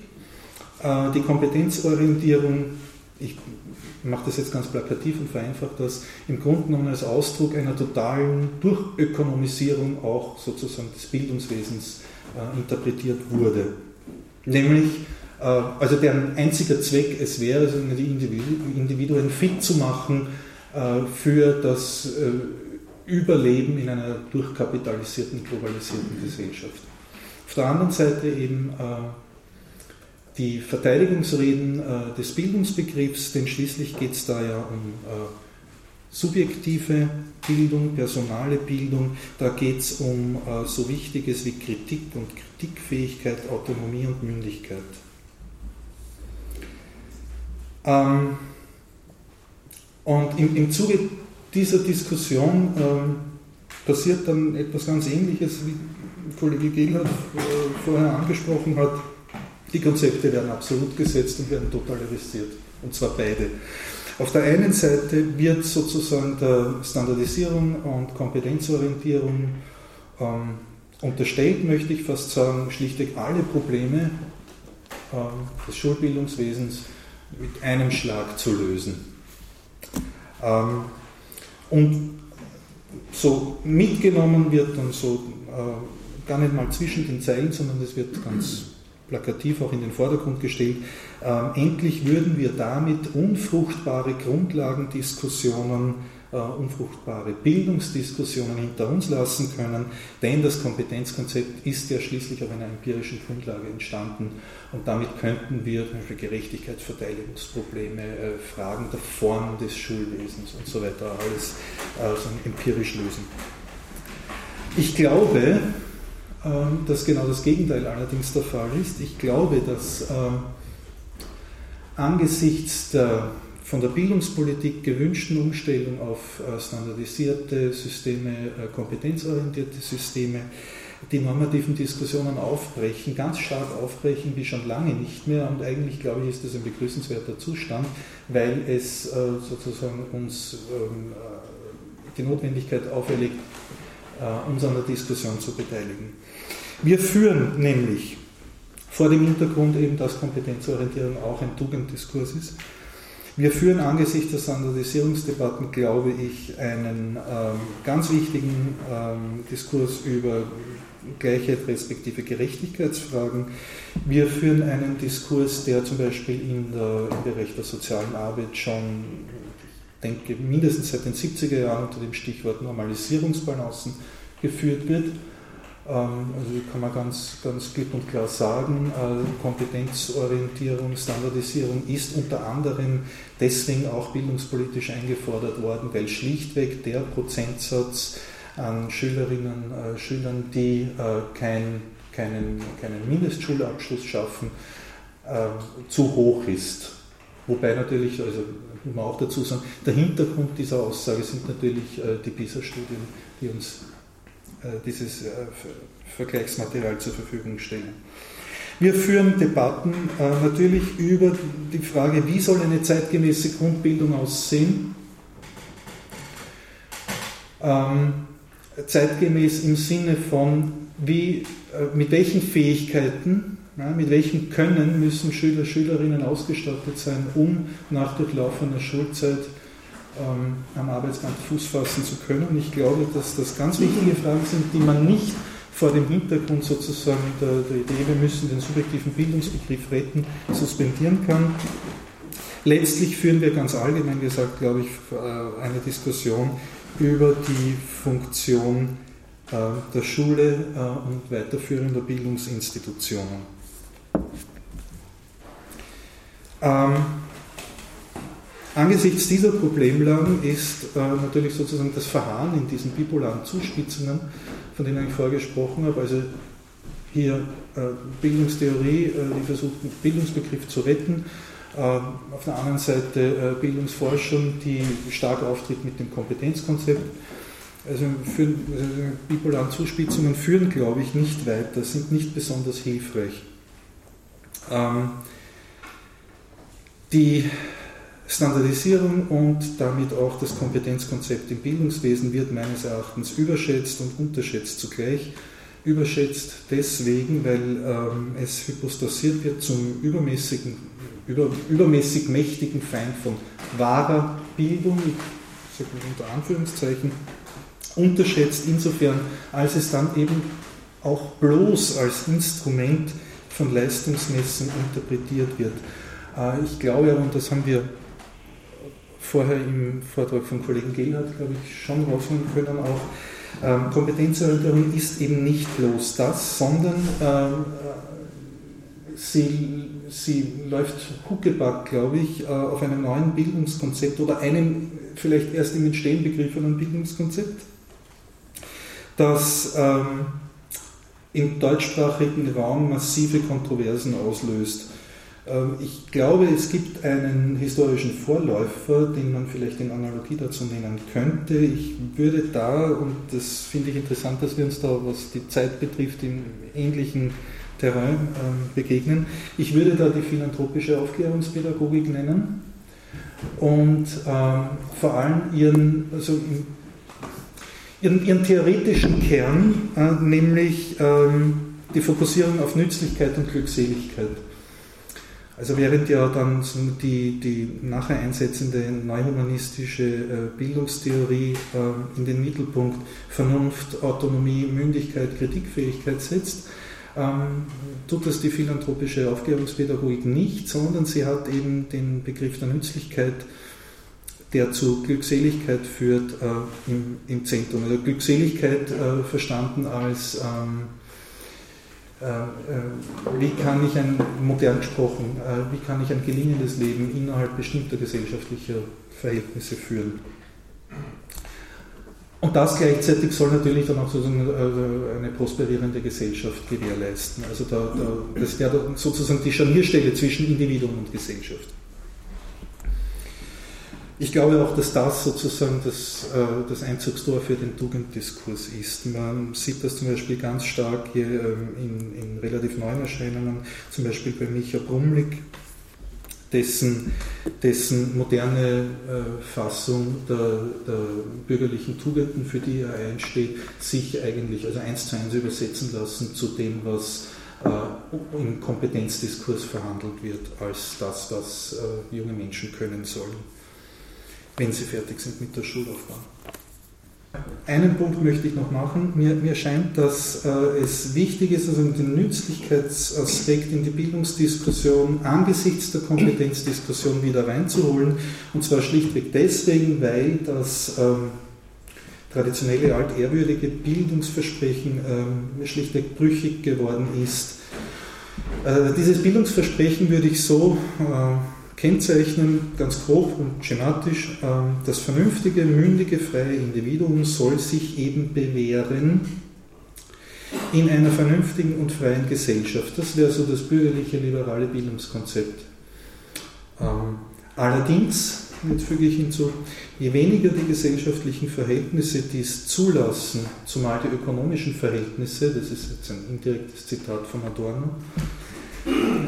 die Kompetenzorientierung ich mache das jetzt ganz plakativ und vereinfacht das, im Grunde genommen als Ausdruck einer totalen Durchökonomisierung auch sozusagen des Bildungswesens äh, interpretiert wurde. Nämlich, äh, also deren einziger Zweck es wäre, die Individuen fit zu machen äh, für das äh, Überleben in einer durchkapitalisierten, globalisierten Gesellschaft. Auf der anderen Seite eben äh, die Verteidigungsreden äh, des Bildungsbegriffs, denn schließlich geht es da ja um äh, subjektive Bildung, personale Bildung, da geht es um äh, so Wichtiges wie Kritik und Kritikfähigkeit, Autonomie und Mündigkeit. Ähm, und im, im Zuge dieser Diskussion ähm, passiert dann etwas ganz Ähnliches, wie Kollege Gehlhardt äh, vorher angesprochen hat die Konzepte werden absolut gesetzt und werden totalarisiert. Und zwar beide. Auf der einen Seite wird sozusagen der Standardisierung und Kompetenzorientierung ähm, unterstellt, möchte ich fast sagen, schlichtweg alle Probleme ähm, des Schulbildungswesens mit einem Schlag zu lösen. Ähm, und so mitgenommen wird und so äh, gar nicht mal zwischen den Zeilen, sondern es wird ganz plakativ auch in den Vordergrund gestellt, ähm, endlich würden wir damit unfruchtbare Grundlagendiskussionen, äh, unfruchtbare Bildungsdiskussionen hinter uns lassen können, denn das Kompetenzkonzept ist ja schließlich auf einer empirischen Grundlage entstanden und damit könnten wir zum Beispiel Gerechtigkeitsverteidigungsprobleme, äh, Fragen der Form des Schulwesens und so weiter alles äh, so empirisch lösen. Ich glaube, dass genau das Gegenteil allerdings der Fall ist. Ich glaube, dass ähm, angesichts der von der Bildungspolitik gewünschten Umstellung auf äh, standardisierte Systeme, äh, kompetenzorientierte Systeme, die normativen Diskussionen aufbrechen, ganz stark aufbrechen wie schon lange nicht mehr. Und eigentlich, glaube ich, ist das ein begrüßenswerter Zustand, weil es äh, sozusagen uns ähm, die Notwendigkeit auferlegt, uns an der Diskussion zu beteiligen. Wir führen nämlich vor dem Hintergrund eben, dass Kompetenzorientierung auch ein Tugenddiskurs ist. Wir führen angesichts der Standardisierungsdebatten, glaube ich, einen ähm, ganz wichtigen ähm, Diskurs über Gleichheit respektive Gerechtigkeitsfragen. Wir führen einen Diskurs, der zum Beispiel in der, im Bereich der sozialen Arbeit schon, ich denke, mindestens seit den 70er Jahren unter dem Stichwort Normalisierungsbalancen geführt wird also kann man ganz, ganz klipp und klar sagen, äh, Kompetenzorientierung, Standardisierung ist unter anderem deswegen auch bildungspolitisch eingefordert worden, weil schlichtweg der Prozentsatz an Schülerinnen, und äh, Schülern, die äh, kein, keinen, keinen Mindestschulabschluss schaffen, zu hoch ist. Wobei natürlich, also muss man auch dazu sagen, der Hintergrund dieser Aussage sind natürlich die PISA-Studien, die uns dieses äh, Vergleichsmaterial zur Verfügung stellen. Wir führen Debatten äh, natürlich über die Frage, wie soll eine zeitgemäße Grundbildung aussehen. Ähm, zeitgemäß im Sinne von, wie, mit welchen Fähigkeiten, mit welchem Können müssen Schüler, Schülerinnen ausgestattet sein, um nach durchlaufener Schulzeit ähm, am Arbeitsmarkt Fuß fassen zu können. Und ich glaube, dass das ganz wichtige Fragen sind, die man nicht vor dem Hintergrund sozusagen der, der Idee, wir müssen den subjektiven Bildungsbegriff retten, suspendieren kann. Letztlich führen wir ganz allgemein gesagt, glaube ich, äh, eine Diskussion über die Funktion äh, der Schule äh, und weiterführender Bildungsinstitutionen. Ähm, Angesichts dieser Problemlagen ist äh, natürlich sozusagen das Verharren in diesen bipolaren Zuspitzungen, von denen ich vorher gesprochen habe, also hier äh, Bildungstheorie, äh, die versucht, den Bildungsbegriff zu retten, äh, auf der anderen Seite äh, Bildungsforschung, die stark auftritt mit dem Kompetenzkonzept. Also, für, also bipolaren Zuspitzungen führen, glaube ich, nicht weiter, sind nicht besonders hilfreich. Ähm, die Standardisierung und damit auch das Kompetenzkonzept im Bildungswesen wird meines Erachtens überschätzt und unterschätzt zugleich. Überschätzt deswegen, weil ähm, es hypostasiert wird zum übermäßigen über, übermäßig mächtigen Feind von wahrer Bildung, unter Anführungszeichen, unterschätzt insofern, als es dann eben auch bloß als Instrument von Leistungsmessen interpretiert wird. Äh, ich glaube, und das haben wir vorher im Vortrag von Kollegen Gehlhardt, glaube ich, schon rausholen können auch, ähm, Kompetenzorientierung ist eben nicht bloß das, sondern ähm, äh, sie, sie läuft huckeback, glaube ich, äh, auf einem neuen Bildungskonzept oder einem vielleicht erst im Entstehen begriffenen Bildungskonzept, das ähm, im deutschsprachigen Raum massive Kontroversen auslöst. Ähm, ich glaube, es gibt einen historischen Vorläufer, den man vielleicht in Analogie dazu nennen könnte. Ich würde da, und das finde ich interessant, dass wir uns da, was die Zeit betrifft, im ähnlichen Terrain ähm, begegnen. Ich würde da die philanthropische Aufklärungspädagogik nennen und ähm, vor allem ihren, also ihren, ihren theoretischen Kern, äh, nämlich die Fokussierung auf Nützlichkeit und Glückseligkeit. Also während ja dann die, die nachher einsetzende neuhumanistische äh, Bildungstheorie äh, in den Mittelpunkt Vernunft, Autonomie, Mündigkeit, Kritikfähigkeit setzt, ähm, tut das die philanthropische Aufklärungspädagogik nicht, sondern sie hat eben den Begriff der Nützlichkeit, der zu Glückseligkeit führt, äh, im, im, Zentrum. Also Glückseligkeit verstanden als ähm, äh, äh, wie kann ich ein, modern gesprochen, äh, wie kann ich ein gelingendes Leben innerhalb bestimmter gesellschaftlicher Verhältnisse führen. Und das gleichzeitig soll natürlich dann auch sozusagen eine prosperierende Gesellschaft gewährleisten. Also da, da, das wäre sozusagen die Scharnierstelle zwischen Individuum und Gesellschaft. Ich glaube auch, dass das sozusagen das, äh, das Einzugstor für den Tugenddiskurs ist. Man sieht das zum Beispiel ganz stark hier ähm, in, in relativ neuen Erscheinungen, zum Beispiel bei Micha Brumlik, dessen, dessen moderne äh, Fassung der, der, bürgerlichen Tugenden, für die er einsteht, sich eigentlich also eins zu eins übersetzen lassen zu dem, was äh, im Kompetenzdiskurs verhandelt wird, als das, was junge Menschen können sollen wenn sie fertig sind mit der Schulaufbahn. Einen Punkt möchte ich noch machen. Mir, mir scheint, dass äh, es wichtig ist, also den Nützlichkeitsaspekt in die Bildungsdiskussion angesichts der Kompetenzdiskussion wieder reinzuholen. Und zwar schlichtweg deswegen, weil das ähm, traditionelle altehrwürdige Bildungsversprechen ähm, schlichtweg brüchig geworden ist. Äh, dieses Bildungsversprechen würde ich so äh, kennzeichnen, ganz grob und schematisch, ähm, das vernünftige, mündige, freie Individuum soll sich eben bewähren in einer vernünftigen und freien Gesellschaft. Das wäre so das bürgerliche liberale Bildungskonzept. Ähm, allerdings, jetzt füge ich hinzu, je weniger die gesellschaftlichen Verhältnisse dies zulassen, zumal die ökonomischen Verhältnisse, das ist jetzt ein indirektes Zitat von Adorno,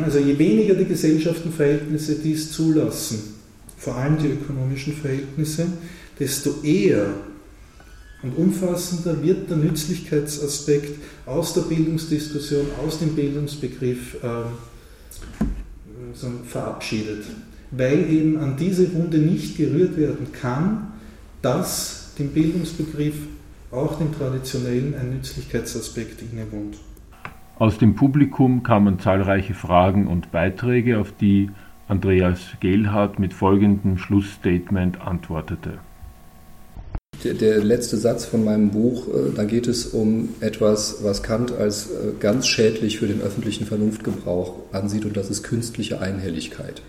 also je weniger die Gesellschaftenverhältnisse dies zulassen, vor allem die ökonomischen Verhältnisse, desto eher und umfassender wird der Nützlichkeitsaspekt aus der Bildungsdiskussion, aus dem Bildungsbegriff äh, verabschiedet, weil eben an diese Wunde nicht gerührt werden kann, dass dem Bildungsbegriff auch dem traditionellen ein Nützlichkeitsaspekt innewohnt. Aus dem Publikum kamen zahlreiche Fragen und Beiträge, auf die Andreas Gehlhardt mit folgendem Schlussstatement antwortete. Der, der, letzte Satz von meinem Buch, äh, da geht es um etwas, was Kant als äh, ganz schädlich für den öffentlichen Vernunftgebrauch ansieht, und das ist künstliche Einhelligkeit.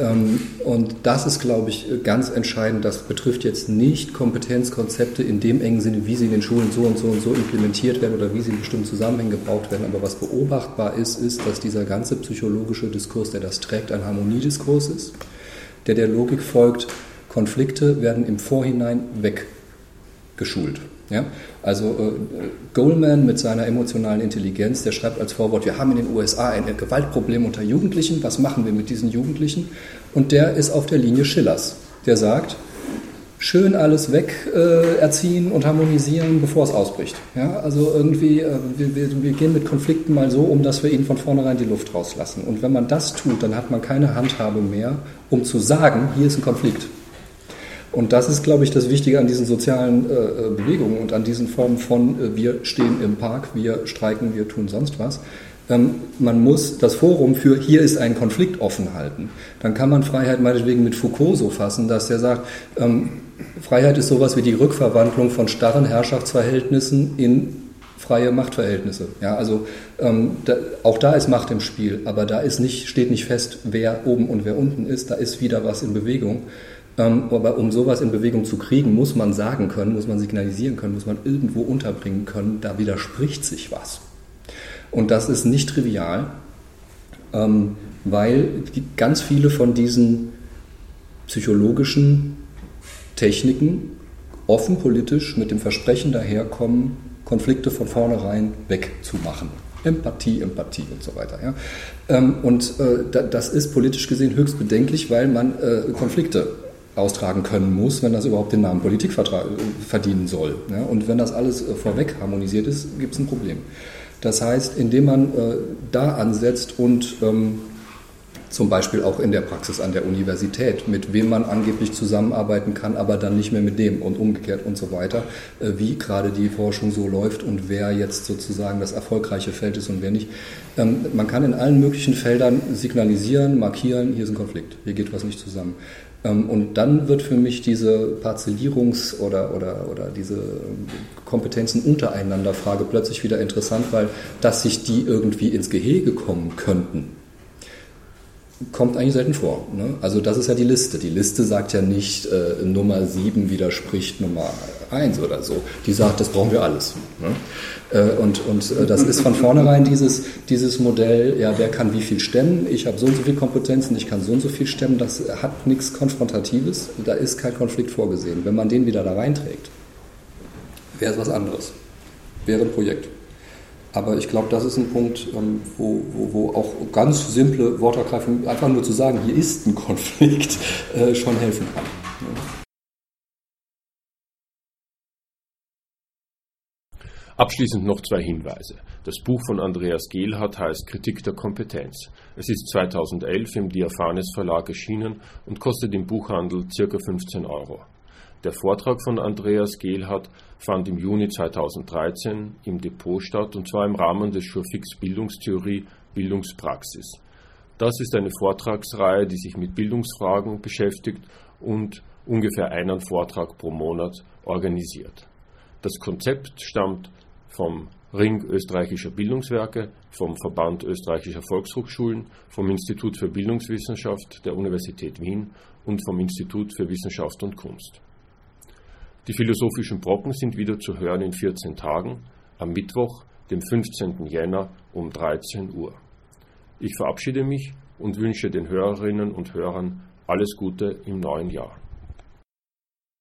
Ähm, und das ist, glaube ich, ganz entscheidend. Das betrifft jetzt nicht Kompetenzkonzepte in dem engen Sinne, wie sie in den Schulen so und so und so implementiert werden oder wie sie in bestimmten Zusammenhängen gebraucht werden. Aber was beobachtbar ist, ist, dass dieser ganze psychologische Diskurs, der das trägt, ein Harmoniediskurs ist, der der Logik folgt, Konflikte werden im Vorhinein weggeschult. Ja? Also äh, Goldman mit seiner emotionalen Intelligenz, der schreibt als Vorwort, wir haben in den USA ein Gewaltproblem unter Jugendlichen, was machen wir mit diesen Jugendlichen? Und der ist auf der Linie Schillers, der sagt, schön alles weg äh, erziehen und harmonisieren, bevor es ausbricht. Ja, also irgendwie, äh, wir, wir, wir, gehen mit Konflikten mal so um, dass wir ihnen von vornherein die Luft rauslassen. Und wenn man das tut, dann hat man keine Handhabe mehr, um zu sagen, hier ist ein Konflikt. Und das ist, glaube ich, das Wichtige an diesen sozialen äh, äh Bewegungen und an diesen Formen von äh, wir stehen im Park, wir streiken, wir tun sonst was. Ähm, man muss das Forum für hier ist ein Konflikt offen halten. Dann kann man Freiheit meinetwegen mit Foucault so fassen, dass er sagt, ähm, Freiheit ist sowas wie die Rückverwandlung von starren Herrschaftsverhältnissen in freie Machtverhältnisse. Ja, also ähm, da, auch da ist Macht im Spiel, aber da ist nicht, steht nicht fest, wer oben und wer unten ist. Da ist wieder was in Bewegung. Ähm, aber um sowas in Bewegung zu kriegen, muss man sagen können, muss man signalisieren können, muss man irgendwo unterbringen können, da widerspricht sich was. Und das ist nicht trivial, ähm, weil ganz viele von diesen psychologischen Techniken offen politisch mit dem Versprechen daherkommen, Konflikte von vornherein wegzumachen. Empathie, Empathie und so weiter. Ja. Ähm, und äh, das ist politisch gesehen höchst bedenklich, weil man äh, Konflikte austragen können muss, wenn das überhaupt den Namen Politik verdienen soll. Und wenn das alles äh, vorweg harmonisiert ist, gibt es ein Problem. Das heißt, indem man da ansetzt und ähm, zum Beispiel auch in der Praxis an der Universität, mit wem man angeblich zusammenarbeiten kann, aber dann nicht mehr mit dem und umgekehrt und so weiter, äh, wie gerade die Forschung so läuft und wer jetzt sozusagen das erfolgreiche Feld ist und wer nicht. Ähm, man kann in allen möglichen Feldern signalisieren, markieren, hier ist ein Konflikt, hier geht was nicht zusammen. Ähm, und dann wird für mich diese Parzellierungs- oder, oder, oder diese Kompetenzen untereinander Frage plötzlich wieder interessant, weil dass sich die irgendwie ins Gehege kommen könnten, kommt eigentlich selten vor. Ne? Also das ist ja die Liste. Die Liste sagt ja nicht, äh, Nummer 7 widerspricht Nummer 1 oder so. Die sagt, das brauchen wir alles. Ne? Äh, und und äh, das ist von vornherein dieses, dieses Modell, ja, wer kann wie viel stemmen? Ich habe so und so viele Kompetenzen, ich kann so und so viel stemmen. Das hat nichts Konfrontatives. Da ist kein Konflikt vorgesehen. Wenn man den wieder da reinträgt, wäre es was anderes. Wäre ein Projekt. Aber ich glaube, das ist ein Punkt, ähm, wo, wo, wo, auch ganz simple Wortergreifung, einfach nur zu sagen, hier ist ein Konflikt, äh, schon helfen kann. Abschließend noch zwei Hinweise. Das Buch von Andreas Gehlhardt heißt Kritik der Kompetenz. Es ist 2011 im Diaphanes Verlag erschienen und kostet im Buchhandel ca. 15 Euro. Der Vortrag von Andreas Gehlhardt fand im Juni 2013 im Depot statt, und zwar im Rahmen des Schurfix Bildungstheorie Bildungspraxis. Das ist eine Vortragsreihe, die sich mit Bildungsfragen beschäftigt und ungefähr einen Vortrag pro Monat organisiert. Das Konzept stammt vom Ring österreichischer Bildungswerke, vom Verband österreichischer Volkshochschulen, vom Institut für Bildungswissenschaft der Universität Wien und vom Institut für Wissenschaft und Kunst. Die philosophischen Brocken sind wieder zu hören in 14 Tagen, am Mittwoch, dem 15. Jänner um 13 Uhr. Ich verabschiede mich und wünsche den Hörerinnen und Hörern alles Gute im neuen Jahr.